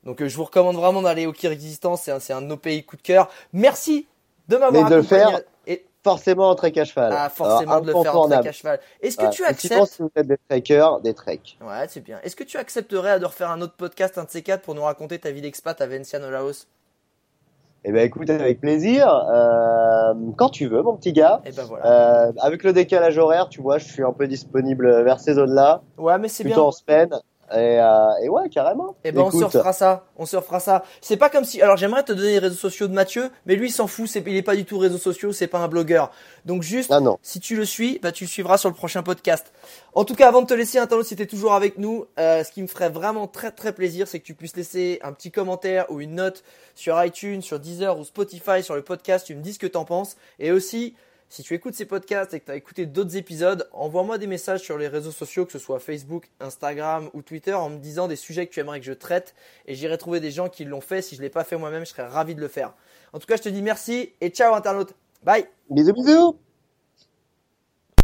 [SPEAKER 1] Donc euh, je vous recommande vraiment d'aller au Kyrgyzstan, c'est un, de nos pays coup de cœur. Merci de m'avoir
[SPEAKER 4] Mais de le
[SPEAKER 1] accompagné.
[SPEAKER 4] faire
[SPEAKER 1] Et,
[SPEAKER 4] Forcément en trek à cheval.
[SPEAKER 1] ah, forcément
[SPEAKER 4] Alors,
[SPEAKER 1] de le faire en trek à cheval. Est-ce que
[SPEAKER 4] Ouais.
[SPEAKER 1] tu
[SPEAKER 4] Sinon,
[SPEAKER 1] acceptes
[SPEAKER 4] si vous êtes des trekkers, des treks.
[SPEAKER 1] Ouais, c'est bien. Est-ce que tu accepterais de refaire un autre podcast, un de ces quatre, pour nous raconter ta vie d'expat à Vientiane au Laos?
[SPEAKER 4] Eh ben, écoute, avec plaisir. Euh, quand tu veux, mon petit gars.
[SPEAKER 1] Et ben voilà.
[SPEAKER 4] Euh, avec le décalage horaire, tu vois, je suis un peu disponible vers ces zones-là,
[SPEAKER 1] ouais, mais c'est
[SPEAKER 4] plutôt
[SPEAKER 1] bien.
[SPEAKER 4] en semaine. Et, euh, et ouais, carrément.
[SPEAKER 1] Et ben on se refera ça. On se refera ça. C'est pas comme si. Alors j'aimerais te donner les réseaux sociaux de Mathieu, mais lui il s'en fout. C'est il est pas du tout réseaux sociaux. C'est pas un blogueur. Donc juste.
[SPEAKER 4] Ah non.
[SPEAKER 1] Si tu le suis, bah tu le suivras sur le prochain podcast. En tout cas, avant de te laisser, Internet, si t'es toujours avec nous, euh, ce qui me ferait vraiment très très plaisir, c'est que tu puisses laisser un petit commentaire ou une note sur iTunes, sur Deezer ou Spotify sur le podcast. Tu me dis ce que t'en penses. Et aussi, si tu écoutes ces podcasts et que tu as écouté d'autres épisodes, envoie-moi des messages sur les réseaux sociaux, que ce soit Facebook, Instagram ou Twitter, en me disant des sujets que tu aimerais que je traite. Et j'irai trouver des gens qui l'ont fait. Si je l'ai pas fait moi-même, je serais ravi de le faire. En tout cas, je te dis merci et ciao internaute. Bye
[SPEAKER 4] Bisous, bisous.